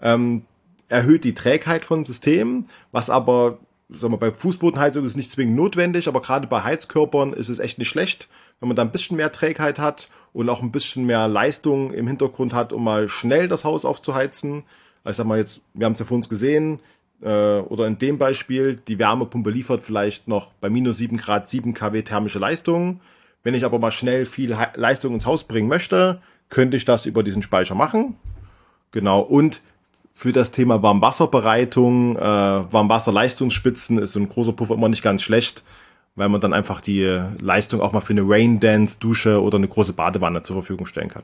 Ähm, erhöht die Trägheit vom System, was aber sagen wir, bei Fußbodenheizung ist nicht zwingend notwendig, aber gerade bei Heizkörpern ist es echt nicht schlecht, wenn man da ein bisschen mehr Trägheit hat und auch ein bisschen mehr Leistung im Hintergrund hat, um mal schnell das Haus aufzuheizen. Also sag mal jetzt, wir haben es ja vor uns gesehen, äh, oder in dem Beispiel, die Wärmepumpe liefert vielleicht noch bei minus 7 Grad 7 kW thermische Leistung. Wenn ich aber mal schnell viel Leistung ins Haus bringen möchte, könnte ich das über diesen Speicher machen. Genau. Und für das Thema Warmwasserbereitung, äh, Warmwasserleistungsspitzen ist so ein großer Puffer immer nicht ganz schlecht, weil man dann einfach die Leistung auch mal für eine Rain Dance, Dusche oder eine große Badewanne zur Verfügung stellen kann.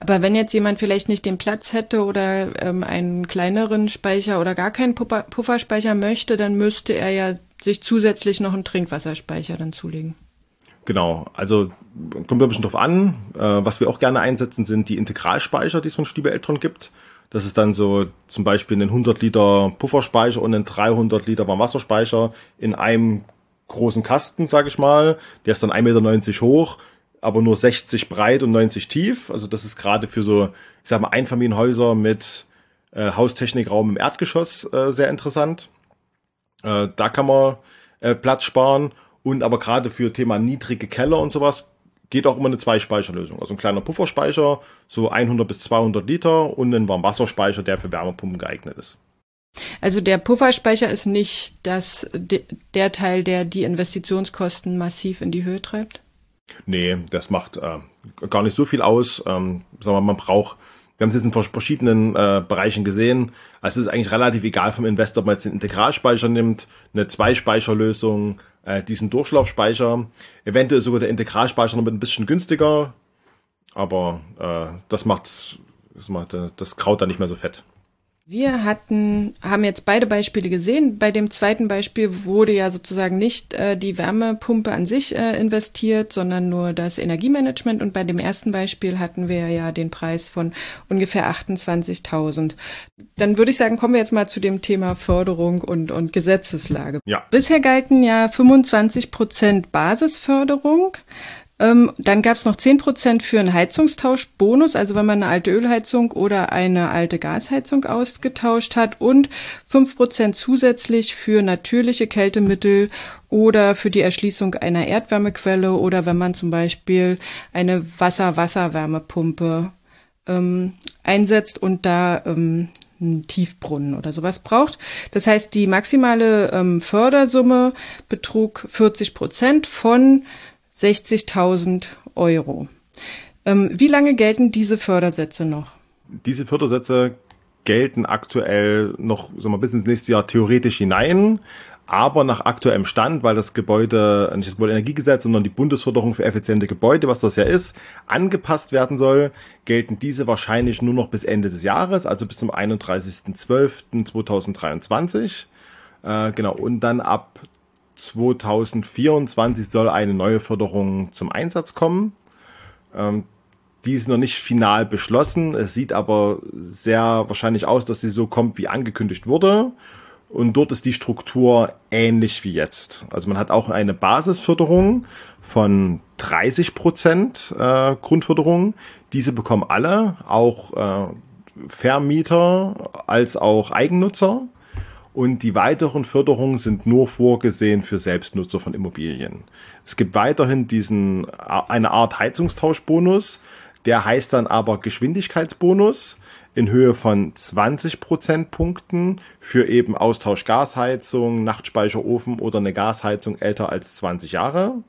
Aber wenn jetzt jemand vielleicht nicht den Platz hätte oder ähm, einen kleineren Speicher oder gar keinen Puffer Pufferspeicher möchte, dann müsste er ja sich zusätzlich noch einen Trinkwasserspeicher dann zulegen. Genau, also kommt ein bisschen drauf an. Äh, was wir auch gerne einsetzen, sind die Integralspeicher, die es von Stiebe Eltron gibt. Das ist dann so zum Beispiel ein 100 Liter Pufferspeicher und ein 300 Liter Warmwasserspeicher in einem großen Kasten, sage ich mal. Der ist dann 1,90 Meter hoch aber nur 60 breit und 90 tief. Also das ist gerade für so, ich sag mal, Einfamilienhäuser mit äh, Haustechnikraum im Erdgeschoss äh, sehr interessant. Äh, da kann man äh, Platz sparen. Und aber gerade für Thema niedrige Keller und sowas geht auch immer eine Zweispeicherlösung. Also ein kleiner Pufferspeicher, so 100 bis 200 Liter und ein Warmwasserspeicher, der für Wärmepumpen geeignet ist. Also der Pufferspeicher ist nicht das, der Teil, der die Investitionskosten massiv in die Höhe treibt? Nee, das macht äh, gar nicht so viel aus. Ähm, sagen wir, man braucht, wir haben es jetzt in verschiedenen äh, Bereichen gesehen. Also es ist eigentlich relativ egal vom Investor, ob man jetzt den Integralspeicher nimmt, eine Zweispeicherlösung, äh, diesen Durchlaufspeicher. Eventuell sogar der Integralspeicher noch ein bisschen günstiger, aber äh, das macht das, macht, das Kraut dann nicht mehr so fett. Wir hatten, haben jetzt beide Beispiele gesehen. Bei dem zweiten Beispiel wurde ja sozusagen nicht äh, die Wärmepumpe an sich äh, investiert, sondern nur das Energiemanagement. Und bei dem ersten Beispiel hatten wir ja den Preis von ungefähr 28.000. Dann würde ich sagen, kommen wir jetzt mal zu dem Thema Förderung und, und Gesetzeslage. Ja. Bisher galten ja 25 Prozent Basisförderung. Ähm, dann gab es noch zehn Prozent für einen Heizungstauschbonus, also wenn man eine alte Ölheizung oder eine alte Gasheizung ausgetauscht hat und fünf Prozent zusätzlich für natürliche Kältemittel oder für die Erschließung einer Erdwärmequelle oder wenn man zum Beispiel eine Wasser-Wasserwärmepumpe ähm, einsetzt und da ähm, einen Tiefbrunnen oder sowas braucht. Das heißt, die maximale ähm, Fördersumme betrug 40 Prozent von 60.000 Euro. Ähm, wie lange gelten diese Fördersätze noch? Diese Fördersätze gelten aktuell noch so mal bis ins nächste Jahr theoretisch hinein, aber nach aktuellem Stand, weil das Gebäude, nicht das Gebäudeenergiegesetz, sondern die Bundesförderung für effiziente Gebäude, was das ja ist, angepasst werden soll, gelten diese wahrscheinlich nur noch bis Ende des Jahres, also bis zum 31.12.2023. Äh, genau, und dann ab 2024 soll eine neue Förderung zum Einsatz kommen. Ähm, die ist noch nicht final beschlossen. Es sieht aber sehr wahrscheinlich aus, dass sie so kommt, wie angekündigt wurde. Und dort ist die Struktur ähnlich wie jetzt. Also man hat auch eine Basisförderung von 30 Prozent äh, Grundförderung. Diese bekommen alle, auch äh, Vermieter als auch Eigennutzer. Und die weiteren Förderungen sind nur vorgesehen für Selbstnutzer von Immobilien. Es gibt weiterhin diesen, eine Art Heizungstauschbonus. Der heißt dann aber Geschwindigkeitsbonus in Höhe von 20 Prozentpunkten für eben Austausch Gasheizung, Nachtspeicherofen oder eine Gasheizung älter als 20 Jahre.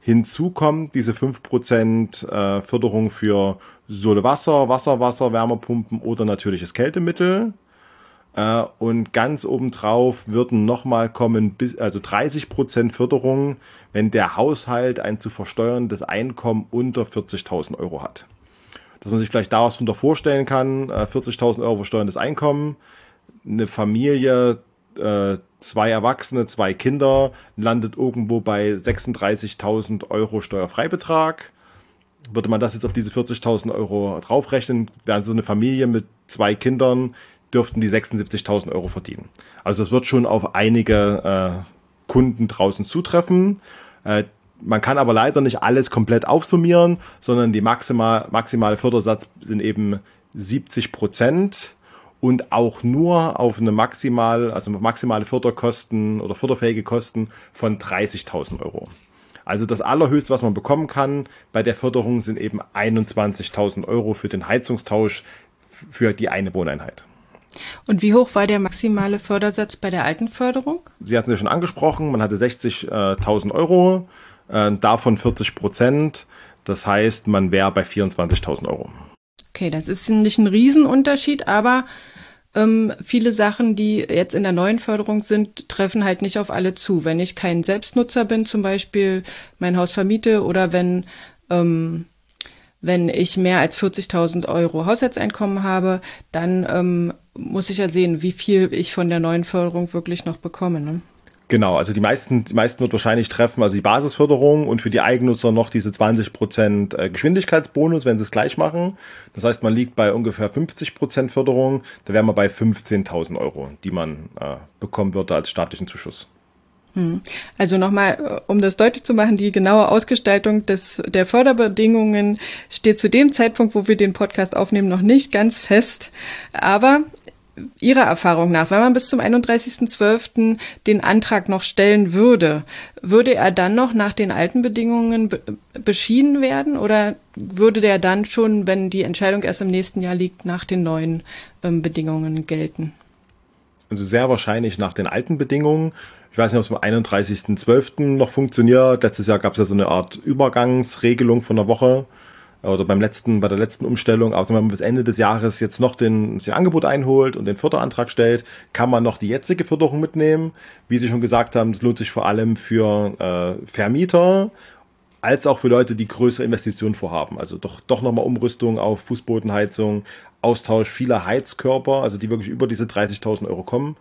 Hinzu kommt diese 5% äh, Förderung für Sohle-Wasser, Wasser-Wasser, Wärmepumpen oder natürliches Kältemittel. Äh, und ganz obendrauf würden nochmal kommen, bis, also 30 Prozent Förderung, wenn der Haushalt ein zu versteuerndes Einkommen unter 40.000 Euro hat. Dass man sich vielleicht da was drunter vorstellen kann, 40.000 äh, Euro versteuerndes Einkommen, eine Familie, äh, zwei Erwachsene, zwei Kinder, landet irgendwo bei 36.000 Euro Steuerfreibetrag. Würde man das jetzt auf diese 40.000 Euro draufrechnen, wäre so eine Familie mit zwei Kindern dürften die 76.000 Euro verdienen. Also es wird schon auf einige äh, Kunden draußen zutreffen. Äh, man kann aber leider nicht alles komplett aufsummieren, sondern die maximal, maximale Fördersatz sind eben 70 Prozent und auch nur auf eine maximal, also maximale Förderkosten oder förderfähige Kosten von 30.000 Euro. Also das allerhöchste, was man bekommen kann bei der Förderung, sind eben 21.000 Euro für den Heizungstausch für die eine Wohneinheit. Und wie hoch war der maximale Fördersatz bei der alten Förderung? Sie hatten es schon angesprochen, man hatte 60.000 Euro, äh, davon 40 Prozent. Das heißt, man wäre bei 24.000 Euro. Okay, das ist nicht ein Riesenunterschied, aber ähm, viele Sachen, die jetzt in der neuen Förderung sind, treffen halt nicht auf alle zu. Wenn ich kein Selbstnutzer bin, zum Beispiel mein Haus vermiete oder wenn ähm, wenn ich mehr als 40.000 Euro Haushaltseinkommen habe, dann ähm, muss ich ja sehen, wie viel ich von der neuen Förderung wirklich noch bekomme. Ne? Genau, also die meisten, die meisten wird wahrscheinlich treffen, also die Basisförderung und für die Eigennutzer noch diese 20 Prozent äh, Geschwindigkeitsbonus, wenn sie es gleich machen. Das heißt, man liegt bei ungefähr 50 Prozent Förderung, da wären wir bei 15.000 Euro, die man äh, bekommen würde als staatlichen Zuschuss. Hm. Also nochmal, äh, um das deutlich zu machen, die genaue Ausgestaltung des, der Förderbedingungen steht zu dem Zeitpunkt, wo wir den Podcast aufnehmen, noch nicht ganz fest. Aber Ihrer Erfahrung nach, wenn man bis zum 31.12. den Antrag noch stellen würde, würde er dann noch nach den alten Bedingungen be beschieden werden oder würde der dann schon, wenn die Entscheidung erst im nächsten Jahr liegt, nach den neuen ähm, Bedingungen gelten? Also sehr wahrscheinlich nach den alten Bedingungen. Ich weiß nicht, ob es am 31.12. noch funktioniert. Letztes Jahr gab es ja so eine Art Übergangsregelung von der Woche oder beim letzten, bei der letzten Umstellung, also wenn man bis Ende des Jahres jetzt noch den, das Angebot einholt und den Förderantrag stellt, kann man noch die jetzige Förderung mitnehmen. Wie Sie schon gesagt haben, das lohnt sich vor allem für äh, Vermieter als auch für Leute, die größere Investitionen vorhaben. Also doch, doch nochmal Umrüstung auf Fußbodenheizung, Austausch vieler Heizkörper, also die wirklich über diese 30.000 Euro kommen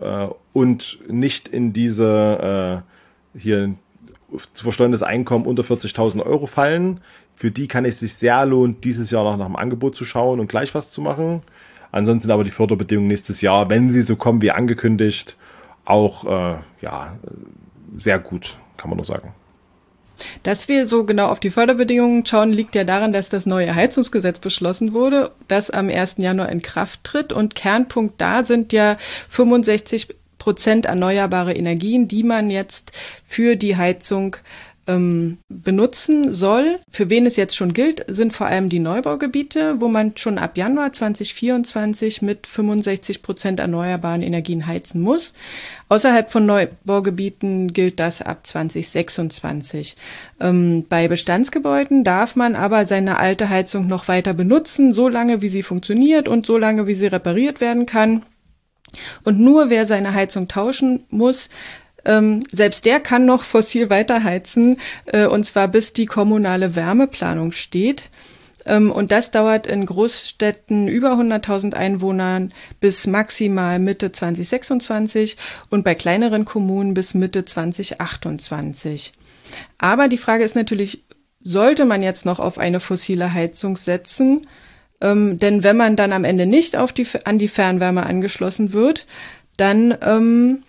äh, und nicht in diese äh, hier zu versteuerndes Einkommen unter 40.000 Euro fallen. Für die kann es sich sehr lohnen, dieses Jahr noch nach dem Angebot zu schauen und gleich was zu machen. Ansonsten aber die Förderbedingungen nächstes Jahr, wenn sie so kommen wie angekündigt, auch äh, ja sehr gut, kann man nur sagen. Dass wir so genau auf die Förderbedingungen schauen, liegt ja daran, dass das neue Heizungsgesetz beschlossen wurde, das am 1. Januar in Kraft tritt. Und Kernpunkt da sind ja 65 Prozent erneuerbare Energien, die man jetzt für die Heizung ähm, benutzen soll. Für wen es jetzt schon gilt, sind vor allem die Neubaugebiete, wo man schon ab Januar 2024 mit 65 Prozent erneuerbaren Energien heizen muss. Außerhalb von Neubaugebieten gilt das ab 2026. Ähm, bei Bestandsgebäuden darf man aber seine alte Heizung noch weiter benutzen, so lange wie sie funktioniert und so lange wie sie repariert werden kann. Und nur wer seine Heizung tauschen muss, ähm, selbst der kann noch fossil weiterheizen, äh, und zwar bis die kommunale Wärmeplanung steht. Ähm, und das dauert in Großstädten über 100.000 Einwohnern bis maximal Mitte 2026 und bei kleineren Kommunen bis Mitte 2028. Aber die Frage ist natürlich, sollte man jetzt noch auf eine fossile Heizung setzen? Ähm, denn wenn man dann am Ende nicht auf die, an die Fernwärme angeschlossen wird, dann ähm,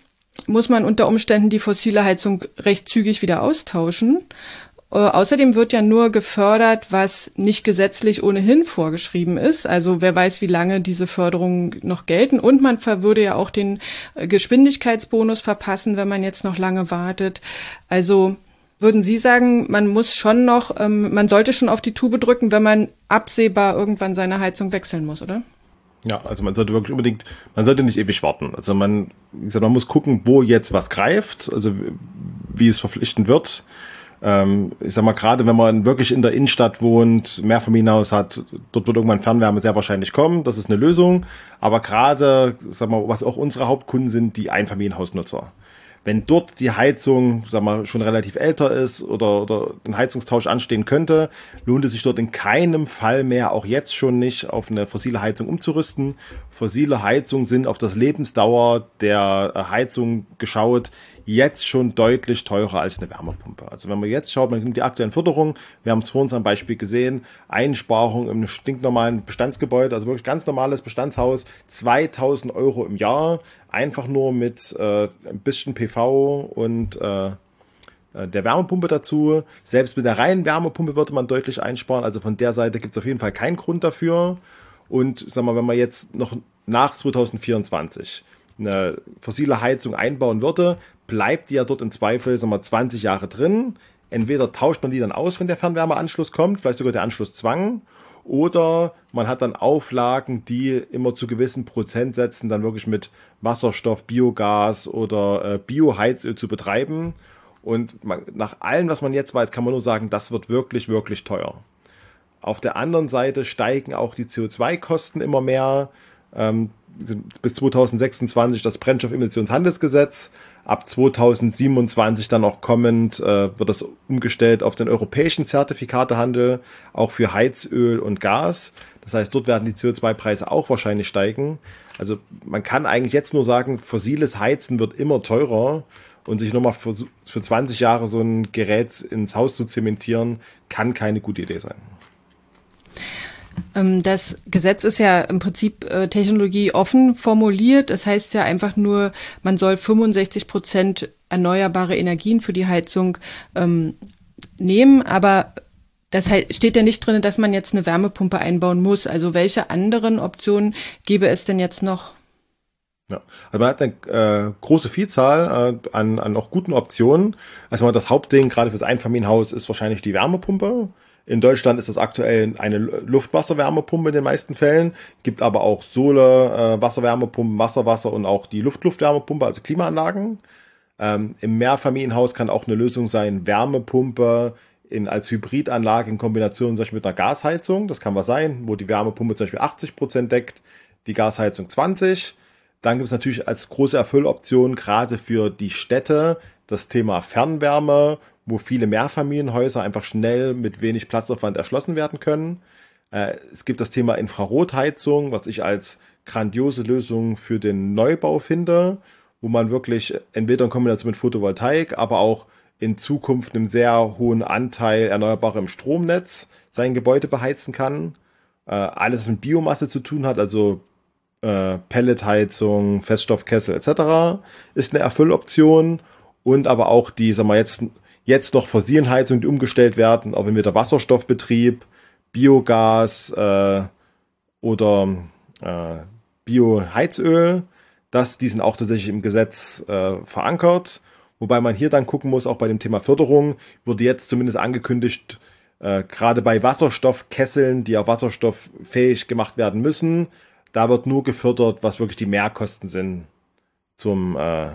muss man unter Umständen die fossile Heizung recht zügig wieder austauschen. Äh, außerdem wird ja nur gefördert, was nicht gesetzlich ohnehin vorgeschrieben ist. Also wer weiß, wie lange diese Förderungen noch gelten. Und man würde ja auch den äh, Geschwindigkeitsbonus verpassen, wenn man jetzt noch lange wartet. Also würden Sie sagen, man muss schon noch, ähm, man sollte schon auf die Tube drücken, wenn man absehbar irgendwann seine Heizung wechseln muss, oder? Ja, also man sollte wirklich unbedingt, man sollte nicht ewig warten. Also man, wie gesagt, man muss gucken, wo jetzt was greift, also wie es verpflichtend wird. Ähm, ich sag mal, gerade wenn man wirklich in der Innenstadt wohnt, Mehrfamilienhaus hat, dort wird irgendwann Fernwärme sehr wahrscheinlich kommen. Das ist eine Lösung. Aber gerade, sag mal, was auch unsere Hauptkunden sind, die Einfamilienhausnutzer wenn dort die Heizung, sag mal, schon relativ älter ist oder, oder ein Heizungstausch anstehen könnte, lohnt es sich dort in keinem Fall mehr, auch jetzt schon nicht, auf eine fossile Heizung umzurüsten. Fossile Heizungen sind auf das Lebensdauer der Heizung geschaut jetzt schon deutlich teurer als eine Wärmepumpe. Also wenn man jetzt schaut, man nimmt die aktuellen Förderungen, wir haben es vor uns am Beispiel gesehen, Einsparung im stinknormalen Bestandsgebäude, also wirklich ganz normales Bestandshaus, 2000 Euro im Jahr, einfach nur mit äh, ein bisschen PV und äh, äh, der Wärmepumpe dazu. Selbst mit der reinen Wärmepumpe würde man deutlich einsparen. Also von der Seite gibt es auf jeden Fall keinen Grund dafür. Und sag mal, wenn man jetzt noch nach 2024 eine fossile Heizung einbauen würde, bleibt die ja dort im Zweifel sagen wir, 20 Jahre drin. entweder tauscht man die dann aus, wenn der Fernwärmeanschluss kommt, vielleicht sogar der Anschlusszwang, oder man hat dann Auflagen, die immer zu gewissen Prozentsätzen dann wirklich mit Wasserstoff, Biogas oder äh, Bioheizöl zu betreiben. Und man, nach allem, was man jetzt weiß, kann man nur sagen, das wird wirklich, wirklich teuer. Auf der anderen Seite steigen auch die CO2-Kosten immer mehr. Ähm, bis 2026 das Brennstoffemissionshandelsgesetz. Ab 2027 dann auch kommend äh, wird das umgestellt auf den europäischen Zertifikatehandel, auch für Heizöl und Gas. Das heißt, dort werden die CO2-Preise auch wahrscheinlich steigen. Also man kann eigentlich jetzt nur sagen, fossiles Heizen wird immer teurer und sich nochmal für, für 20 Jahre so ein Gerät ins Haus zu zementieren, kann keine gute Idee sein. Ähm, das Gesetz ist ja im Prinzip äh, Technologie offen formuliert. Das heißt ja einfach nur, man soll 65 Prozent erneuerbare Energien für die Heizung ähm, nehmen, aber das steht ja nicht drin, dass man jetzt eine Wärmepumpe einbauen muss. Also welche anderen Optionen gäbe es denn jetzt noch? Ja, also man hat eine äh, große Vielzahl äh, an, an auch guten Optionen. Also das Hauptding gerade fürs Einfamilienhaus ist wahrscheinlich die Wärmepumpe. In Deutschland ist das aktuell eine Luftwasserwärmepumpe in den meisten Fällen, gibt aber auch Sohle, äh, Wasserwärmepumpen, Wasserwasser und auch die Luft-Luft-Wärmepumpe, also Klimaanlagen. Ähm, Im Mehrfamilienhaus kann auch eine Lösung sein, Wärmepumpe in, als Hybridanlage in Kombination zum Beispiel mit einer Gasheizung. Das kann was sein, wo die Wärmepumpe zum Beispiel 80 Prozent deckt, die Gasheizung 20. Dann gibt es natürlich als große Erfülloption gerade für die Städte das Thema Fernwärme wo viele Mehrfamilienhäuser einfach schnell mit wenig Platzaufwand erschlossen werden können. Äh, es gibt das Thema Infrarotheizung, was ich als grandiose Lösung für den Neubau finde, wo man wirklich entweder in Kombination mit Photovoltaik, aber auch in Zukunft einem sehr hohen Anteil erneuerbarem Stromnetz sein Gebäude beheizen kann. Äh, alles, was mit Biomasse zu tun hat, also äh, Pelletheizung, Feststoffkessel etc., ist eine Erfülloption und aber auch die, sagen wir jetzt jetzt noch Fossilenheizungen, die umgestellt werden, auch wenn wieder Wasserstoffbetrieb, Biogas äh, oder äh, Bioheizöl, dass die sind auch tatsächlich im Gesetz äh, verankert. Wobei man hier dann gucken muss, auch bei dem Thema Förderung, wurde jetzt zumindest angekündigt, äh, gerade bei Wasserstoffkesseln, die auf Wasserstoff fähig gemacht werden müssen, da wird nur gefördert, was wirklich die Mehrkosten sind zum, äh,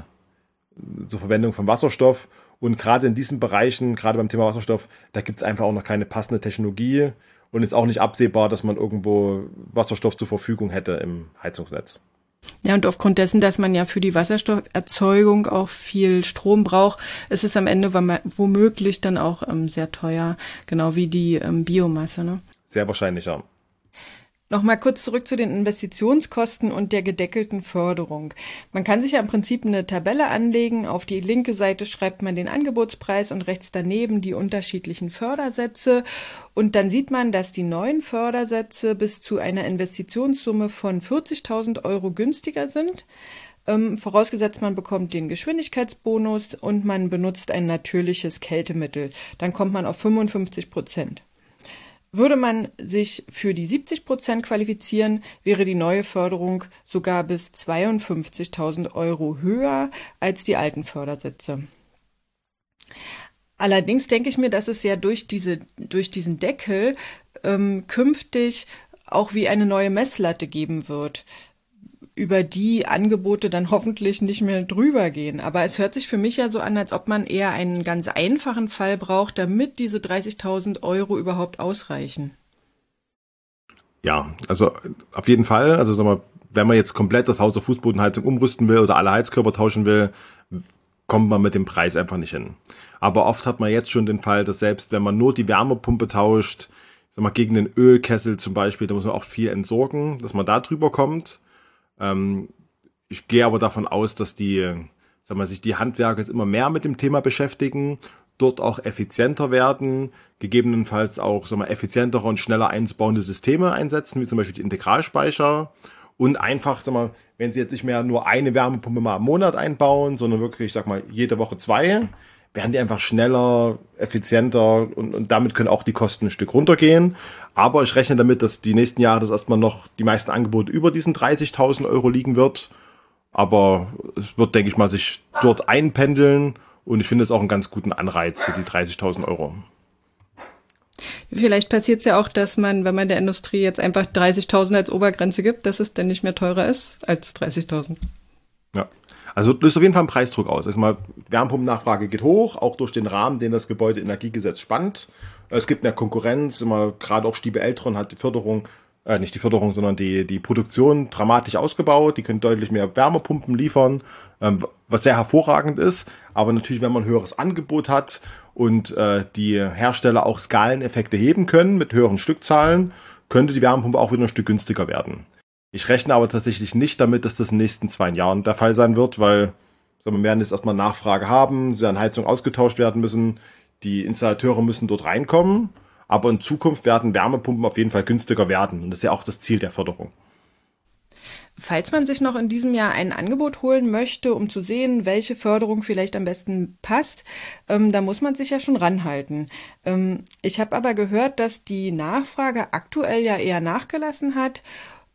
zur Verwendung von Wasserstoff. Und gerade in diesen Bereichen, gerade beim Thema Wasserstoff, da gibt es einfach auch noch keine passende Technologie und ist auch nicht absehbar, dass man irgendwo Wasserstoff zur Verfügung hätte im Heizungsnetz. Ja, und aufgrund dessen, dass man ja für die Wasserstofferzeugung auch viel Strom braucht, ist es am Ende womöglich dann auch ähm, sehr teuer, genau wie die ähm, Biomasse. Ne? Sehr wahrscheinlich, ja. Nochmal kurz zurück zu den Investitionskosten und der gedeckelten Förderung. Man kann sich ja im Prinzip eine Tabelle anlegen. Auf die linke Seite schreibt man den Angebotspreis und rechts daneben die unterschiedlichen Fördersätze. Und dann sieht man, dass die neuen Fördersätze bis zu einer Investitionssumme von 40.000 Euro günstiger sind. Ähm, vorausgesetzt, man bekommt den Geschwindigkeitsbonus und man benutzt ein natürliches Kältemittel. Dann kommt man auf 55 Prozent. Würde man sich für die 70 Prozent qualifizieren, wäre die neue Förderung sogar bis 52.000 Euro höher als die alten Fördersätze. Allerdings denke ich mir, dass es ja durch diese, durch diesen Deckel ähm, künftig auch wie eine neue Messlatte geben wird über die Angebote dann hoffentlich nicht mehr drüber gehen. Aber es hört sich für mich ja so an, als ob man eher einen ganz einfachen Fall braucht, damit diese 30.000 Euro überhaupt ausreichen. Ja, also auf jeden Fall. Also sag mal, wenn man jetzt komplett das Haus auf Fußbodenheizung umrüsten will oder alle Heizkörper tauschen will, kommt man mit dem Preis einfach nicht hin. Aber oft hat man jetzt schon den Fall, dass selbst wenn man nur die Wärmepumpe tauscht, sag mal, gegen den Ölkessel zum Beispiel, da muss man oft viel entsorgen, dass man da drüber kommt. Ähm, ich gehe aber davon aus, dass die, sagen wir, sich die Handwerker jetzt immer mehr mit dem Thema beschäftigen, dort auch effizienter werden, gegebenenfalls auch sagen wir, effizientere und schneller einzubauende Systeme einsetzen, wie zum Beispiel die Integralspeicher. Und einfach, sag mal, wenn sie jetzt nicht mehr nur eine Wärmepumpe mal im Monat einbauen, sondern wirklich, ich sag mal, jede Woche zwei, werden die einfach schneller, effizienter und, und damit können auch die Kosten ein Stück runtergehen. Aber ich rechne damit, dass die nächsten Jahre das erstmal noch die meisten Angebote über diesen 30.000 Euro liegen wird. Aber es wird, denke ich mal, sich dort einpendeln Und ich finde es auch einen ganz guten Anreiz für die 30.000 Euro. Vielleicht passiert es ja auch, dass man, wenn man der Industrie jetzt einfach 30.000 als Obergrenze gibt, dass es dann nicht mehr teurer ist als 30.000. Also löst auf jeden Fall einen Preisdruck aus. Erstmal, Wärmepumpennachfrage geht hoch, auch durch den Rahmen, den das Gebäudeenergiegesetz spannt. Es gibt mehr Konkurrenz, immer gerade auch Stiebe Eltron hat die Förderung, äh, nicht die Förderung, sondern die, die Produktion dramatisch ausgebaut. Die können deutlich mehr Wärmepumpen liefern, ähm, was sehr hervorragend ist. Aber natürlich, wenn man ein höheres Angebot hat und äh, die Hersteller auch Skaleneffekte heben können mit höheren Stückzahlen, könnte die Wärmepumpe auch wieder ein Stück günstiger werden. Ich rechne aber tatsächlich nicht damit, dass das in den nächsten zwei Jahren der Fall sein wird, weil wir, werden jetzt erstmal Nachfrage haben, sie werden Heizungen ausgetauscht werden müssen, die Installateure müssen dort reinkommen, aber in Zukunft werden Wärmepumpen auf jeden Fall günstiger werden und das ist ja auch das Ziel der Förderung. Falls man sich noch in diesem Jahr ein Angebot holen möchte, um zu sehen, welche Förderung vielleicht am besten passt, ähm, da muss man sich ja schon ranhalten. Ähm, ich habe aber gehört, dass die Nachfrage aktuell ja eher nachgelassen hat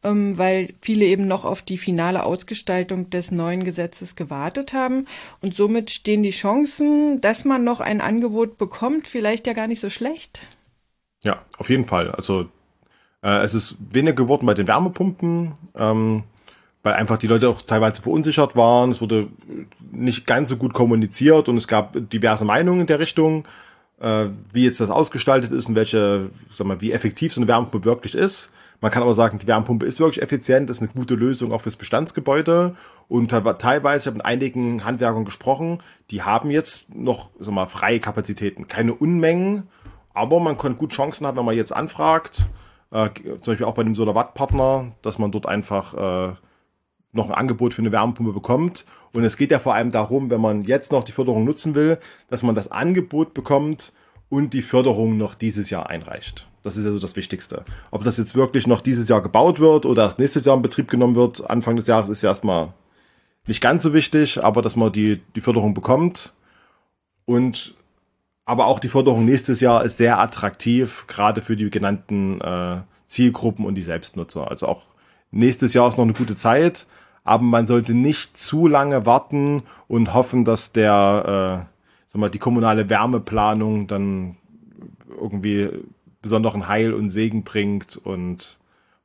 ähm, weil viele eben noch auf die finale Ausgestaltung des neuen Gesetzes gewartet haben. Und somit stehen die Chancen, dass man noch ein Angebot bekommt, vielleicht ja gar nicht so schlecht. Ja, auf jeden Fall. Also äh, es ist weniger geworden bei den Wärmepumpen. Ähm, weil einfach die Leute auch teilweise verunsichert waren. Es wurde nicht ganz so gut kommuniziert und es gab diverse Meinungen in der Richtung, äh, wie jetzt das ausgestaltet ist und welche, sag mal, wie effektiv so eine Wärmepumpe wirklich ist. Man kann aber sagen, die Wärmepumpe ist wirklich effizient, ist eine gute Lösung auch fürs Bestandsgebäude. Und teilweise, ich habe mit einigen Handwerkern gesprochen, die haben jetzt noch sag mal, freie Kapazitäten. Keine Unmengen, aber man kann gut Chancen haben, wenn man jetzt anfragt. Äh, zum Beispiel auch bei dem Solarwatt-Partner, dass man dort einfach äh, noch ein Angebot für eine Wärmepumpe bekommt. Und es geht ja vor allem darum, wenn man jetzt noch die Förderung nutzen will, dass man das Angebot bekommt und die Förderung noch dieses Jahr einreicht. Das ist ja so das Wichtigste. Ob das jetzt wirklich noch dieses Jahr gebaut wird oder erst nächstes Jahr in Betrieb genommen wird, Anfang des Jahres, ist ja erstmal nicht ganz so wichtig, aber dass man die, die Förderung bekommt. Und aber auch die Förderung nächstes Jahr ist sehr attraktiv, gerade für die genannten äh, Zielgruppen und die Selbstnutzer. Also auch nächstes Jahr ist noch eine gute Zeit, aber man sollte nicht zu lange warten und hoffen, dass der, äh, sag mal, die kommunale Wärmeplanung dann irgendwie besonderen Heil und Segen bringt und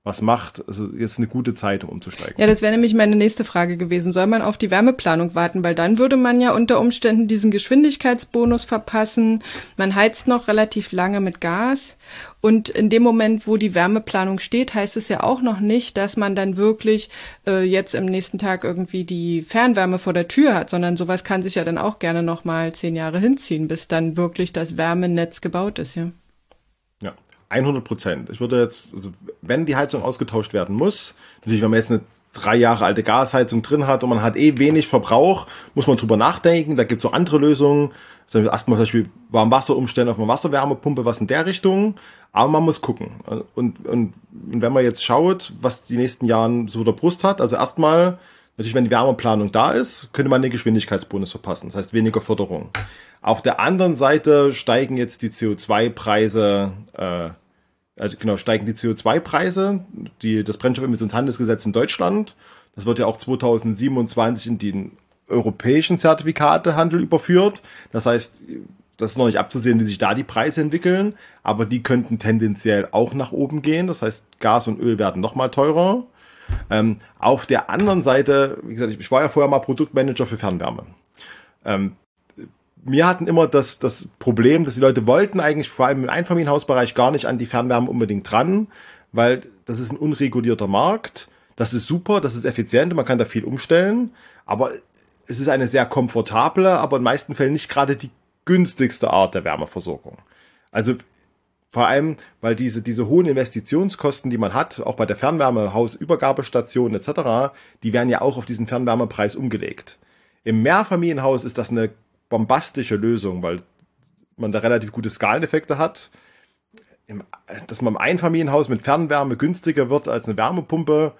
was macht. Also jetzt eine gute Zeit, um umzusteigen. Ja, das wäre nämlich meine nächste Frage gewesen. Soll man auf die Wärmeplanung warten? Weil dann würde man ja unter Umständen diesen Geschwindigkeitsbonus verpassen. Man heizt noch relativ lange mit Gas. Und in dem Moment, wo die Wärmeplanung steht, heißt es ja auch noch nicht, dass man dann wirklich äh, jetzt im nächsten Tag irgendwie die Fernwärme vor der Tür hat, sondern sowas kann sich ja dann auch gerne noch mal zehn Jahre hinziehen, bis dann wirklich das Wärmenetz gebaut ist, ja. 100 Prozent. Ich würde jetzt, also wenn die Heizung ausgetauscht werden muss, natürlich, wenn man jetzt eine drei Jahre alte Gasheizung drin hat und man hat eh wenig Verbrauch, muss man drüber nachdenken. Da gibt es auch andere Lösungen. Also erstmal zum Beispiel Warmwasser umstellen auf eine Wasserwärmepumpe, was in der Richtung. Aber man muss gucken. Und, und, und wenn man jetzt schaut, was die nächsten Jahren so der Brust hat, also erstmal, natürlich, wenn die Wärmeplanung da ist, könnte man den Geschwindigkeitsbonus verpassen. Das heißt weniger Förderung. Auf der anderen Seite steigen jetzt die CO2-Preise äh, also genau, steigen die CO2-Preise, die, das Brennstoffemissionshandelsgesetz in Deutschland. Das wird ja auch 2027 in den europäischen Zertifikatehandel überführt. Das heißt, das ist noch nicht abzusehen, wie sich da die Preise entwickeln, aber die könnten tendenziell auch nach oben gehen. Das heißt, Gas und Öl werden nochmal teurer. Ähm, auf der anderen Seite, wie gesagt, ich war ja vorher mal Produktmanager für Fernwärme. Ähm, wir hatten immer das, das Problem, dass die Leute wollten eigentlich vor allem im Einfamilienhausbereich gar nicht an die Fernwärme unbedingt dran, weil das ist ein unregulierter Markt. Das ist super, das ist effizient, man kann da viel umstellen, aber es ist eine sehr komfortable, aber in meisten Fällen nicht gerade die günstigste Art der Wärmeversorgung. Also vor allem, weil diese, diese hohen Investitionskosten, die man hat, auch bei der Fernwärmehausübergabestation etc., die werden ja auch auf diesen Fernwärmepreis umgelegt. Im Mehrfamilienhaus ist das eine bombastische Lösung, weil man da relativ gute Skaleneffekte hat. Im, dass man im Einfamilienhaus mit Fernwärme günstiger wird als eine Wärmepumpe,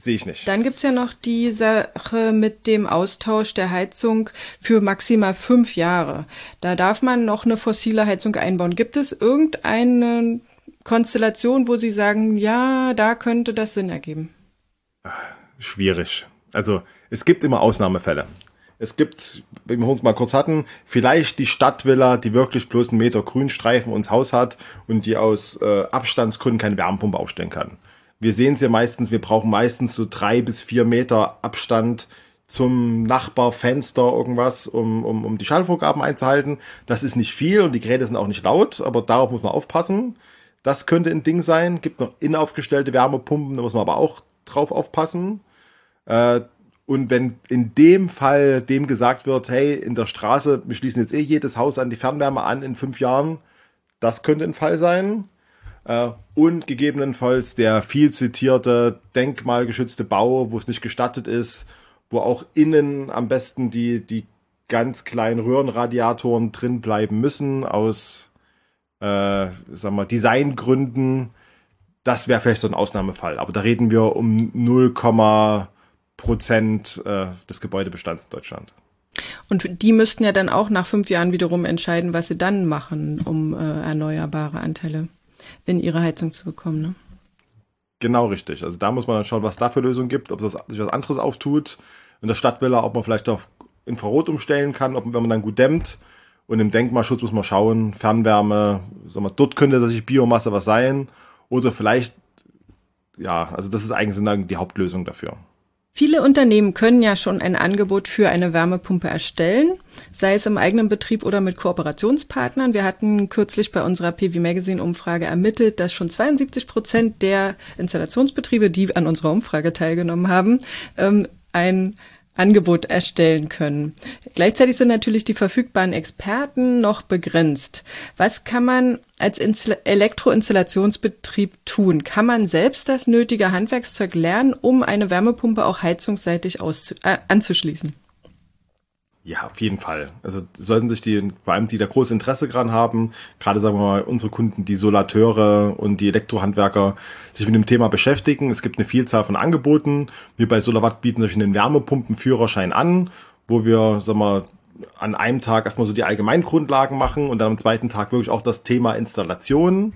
sehe ich nicht. Dann gibt's ja noch die Sache mit dem Austausch der Heizung für maximal fünf Jahre. Da darf man noch eine fossile Heizung einbauen. Gibt es irgendeine Konstellation, wo Sie sagen, ja, da könnte das Sinn ergeben? Schwierig. Also es gibt immer Ausnahmefälle Es gibt, wenn wir uns mal kurz hatten, vielleicht die Stadtvilla, die wirklich bloß einen Meter Grünstreifen ins Haus hat und die aus äh, Abstandsgründen keine Wärmepumpe aufstellen kann. Wir sehen es ja meistens, wir brauchen meistens so drei bis vier Meter Abstand zum Nachbarfenster irgendwas, um, um, um die Schallvorgaben einzuhalten. Das ist nicht viel und die Geräte sind auch nicht laut, aber darauf muss man aufpassen. Das könnte ein Ding sein. Gibt noch innenaufgestellte Wärmepumpen, da muss man aber auch drauf aufpassen. Äh, und wenn in dem Fall dem gesagt wird, hey, in der Straße, wir schließen jetzt eh jedes Haus an die Fernwärme an in fünf Jahren, das könnte ein Fall sein. Äh, und gegebenenfalls der viel zitierte denkmalgeschützte Bau, wo es nicht gestattet ist, wo auch innen am besten die, die ganz kleinen Röhrenradiatoren drin bleiben müssen aus, äh, sagen wir, Designgründen. Das wäre vielleicht so ein Ausnahmefall. Aber da reden wir um 0, Prozent äh, des Gebäudebestands in Deutschland. Und die müssten ja dann auch nach fünf Jahren wiederum entscheiden, was sie dann machen, um äh, erneuerbare Anteile in ihre Heizung zu bekommen. Ne? Genau richtig. Also da muss man dann schauen, was da für Lösungen gibt, ob das sich was anderes auftut. In der Stadtvilla, ob man vielleicht auf Infrarot umstellen kann, ob, wenn man dann gut dämmt. Und im Denkmalschutz muss man schauen, Fernwärme, sagen wir, dort könnte sich Biomasse was sein. Oder vielleicht, ja, also das ist eigentlich die Hauptlösung dafür. Viele Unternehmen können ja schon ein Angebot für eine Wärmepumpe erstellen, sei es im eigenen Betrieb oder mit Kooperationspartnern. Wir hatten kürzlich bei unserer PV Magazine Umfrage ermittelt, dass schon 72 Prozent der Installationsbetriebe, die an unserer Umfrage teilgenommen haben, ähm, ein Angebot erstellen können. Gleichzeitig sind natürlich die verfügbaren Experten noch begrenzt. Was kann man als Elektroinstallationsbetrieb tun? Kann man selbst das nötige Handwerkszeug lernen, um eine Wärmepumpe auch heizungsseitig äh, anzuschließen? Ja, auf jeden Fall. Also sollten sich die, vor allem die da großes Interesse dran haben, gerade sagen wir mal unsere Kunden, die Solateure und die Elektrohandwerker, sich mit dem Thema beschäftigen. Es gibt eine Vielzahl von Angeboten. Wir bei Solarwatt bieten natürlich einen Wärmepumpenführerschein an, wo wir, sagen wir, an einem Tag erstmal so die Allgemeingrundlagen machen und dann am zweiten Tag wirklich auch das Thema Installation.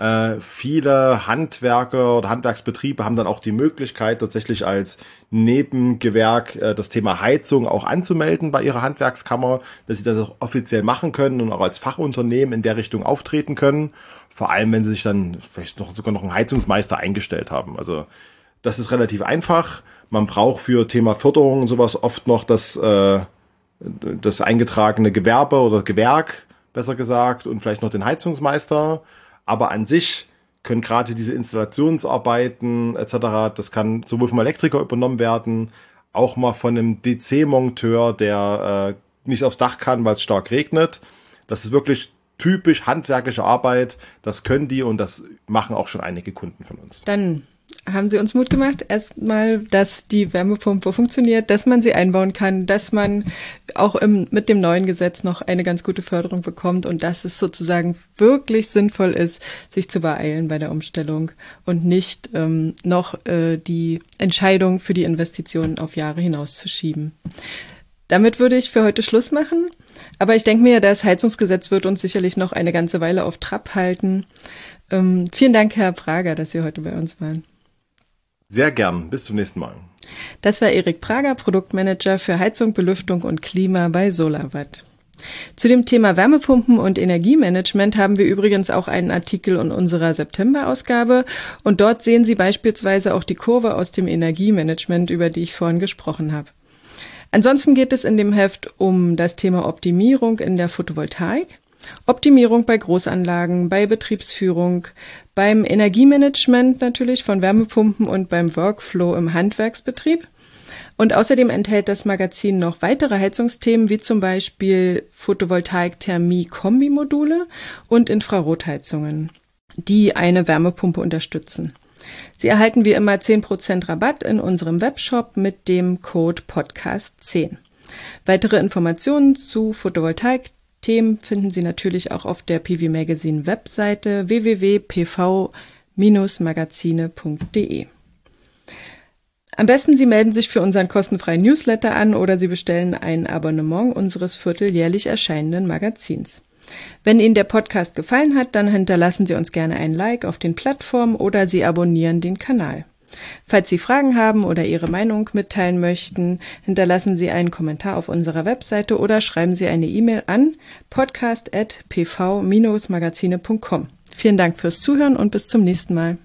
Äh, viele Handwerker oder Handwerksbetriebe haben dann auch die Möglichkeit, tatsächlich als Nebengewerk äh, das Thema Heizung auch anzumelden bei ihrer Handwerkskammer, dass sie das auch offiziell machen können und auch als Fachunternehmen in der Richtung auftreten können. Vor allem, wenn sie sich dann vielleicht noch sogar noch einen Heizungsmeister eingestellt haben. Also das ist relativ einfach. Man braucht für Thema Förderung und sowas oft noch das, äh, das eingetragene Gewerbe oder Gewerk, besser gesagt, und vielleicht noch den Heizungsmeister. Aber an sich können gerade diese Installationsarbeiten etc., das kann sowohl vom Elektriker übernommen werden, auch mal von einem DC-Monteur, der äh, nicht aufs Dach kann, weil es stark regnet. Das ist wirklich typisch handwerkliche Arbeit. Das können die und das machen auch schon einige Kunden von uns. Dann haben sie uns Mut gemacht, erstmal, dass die Wärmepumpe funktioniert, dass man sie einbauen kann, dass man auch im, mit dem neuen Gesetz noch eine ganz gute Förderung bekommt und dass es sozusagen wirklich sinnvoll ist, sich zu beeilen bei der Umstellung und nicht ähm, noch äh, die Entscheidung für die Investitionen auf Jahre hinauszuschieben. Damit würde ich für heute Schluss machen. Aber ich denke mir, das Heizungsgesetz wird uns sicherlich noch eine ganze Weile auf Trab halten. Ähm, vielen Dank, Herr Prager, dass Sie heute bei uns waren. Sehr gern. Bis zum nächsten Mal. Das war Erik Prager, Produktmanager für Heizung, Belüftung und Klima bei SolarWatt. Zu dem Thema Wärmepumpen und Energiemanagement haben wir übrigens auch einen Artikel in unserer September-Ausgabe und dort sehen Sie beispielsweise auch die Kurve aus dem Energiemanagement, über die ich vorhin gesprochen habe. Ansonsten geht es in dem Heft um das Thema Optimierung in der Photovoltaik Optimierung bei Großanlagen, bei Betriebsführung, beim Energiemanagement natürlich von Wärmepumpen und beim Workflow im Handwerksbetrieb. Und außerdem enthält das Magazin noch weitere Heizungsthemen wie zum Beispiel Photovoltaik-Thermie-Kombimodule und Infrarotheizungen, die eine Wärmepumpe unterstützen. Sie erhalten wie immer 10% Rabatt in unserem Webshop mit dem Code Podcast10. Weitere Informationen zu Photovoltaik, Themen finden Sie natürlich auch auf der PV Magazine Webseite www.pv-magazine.de. Am besten Sie melden sich für unseren kostenfreien Newsletter an oder Sie bestellen ein Abonnement unseres vierteljährlich erscheinenden Magazins. Wenn Ihnen der Podcast gefallen hat, dann hinterlassen Sie uns gerne ein Like auf den Plattformen oder Sie abonnieren den Kanal. Falls Sie Fragen haben oder Ihre Meinung mitteilen möchten, hinterlassen Sie einen Kommentar auf unserer Webseite oder schreiben Sie eine E-Mail an podcast.pv-magazine.com. Vielen Dank fürs Zuhören und bis zum nächsten Mal.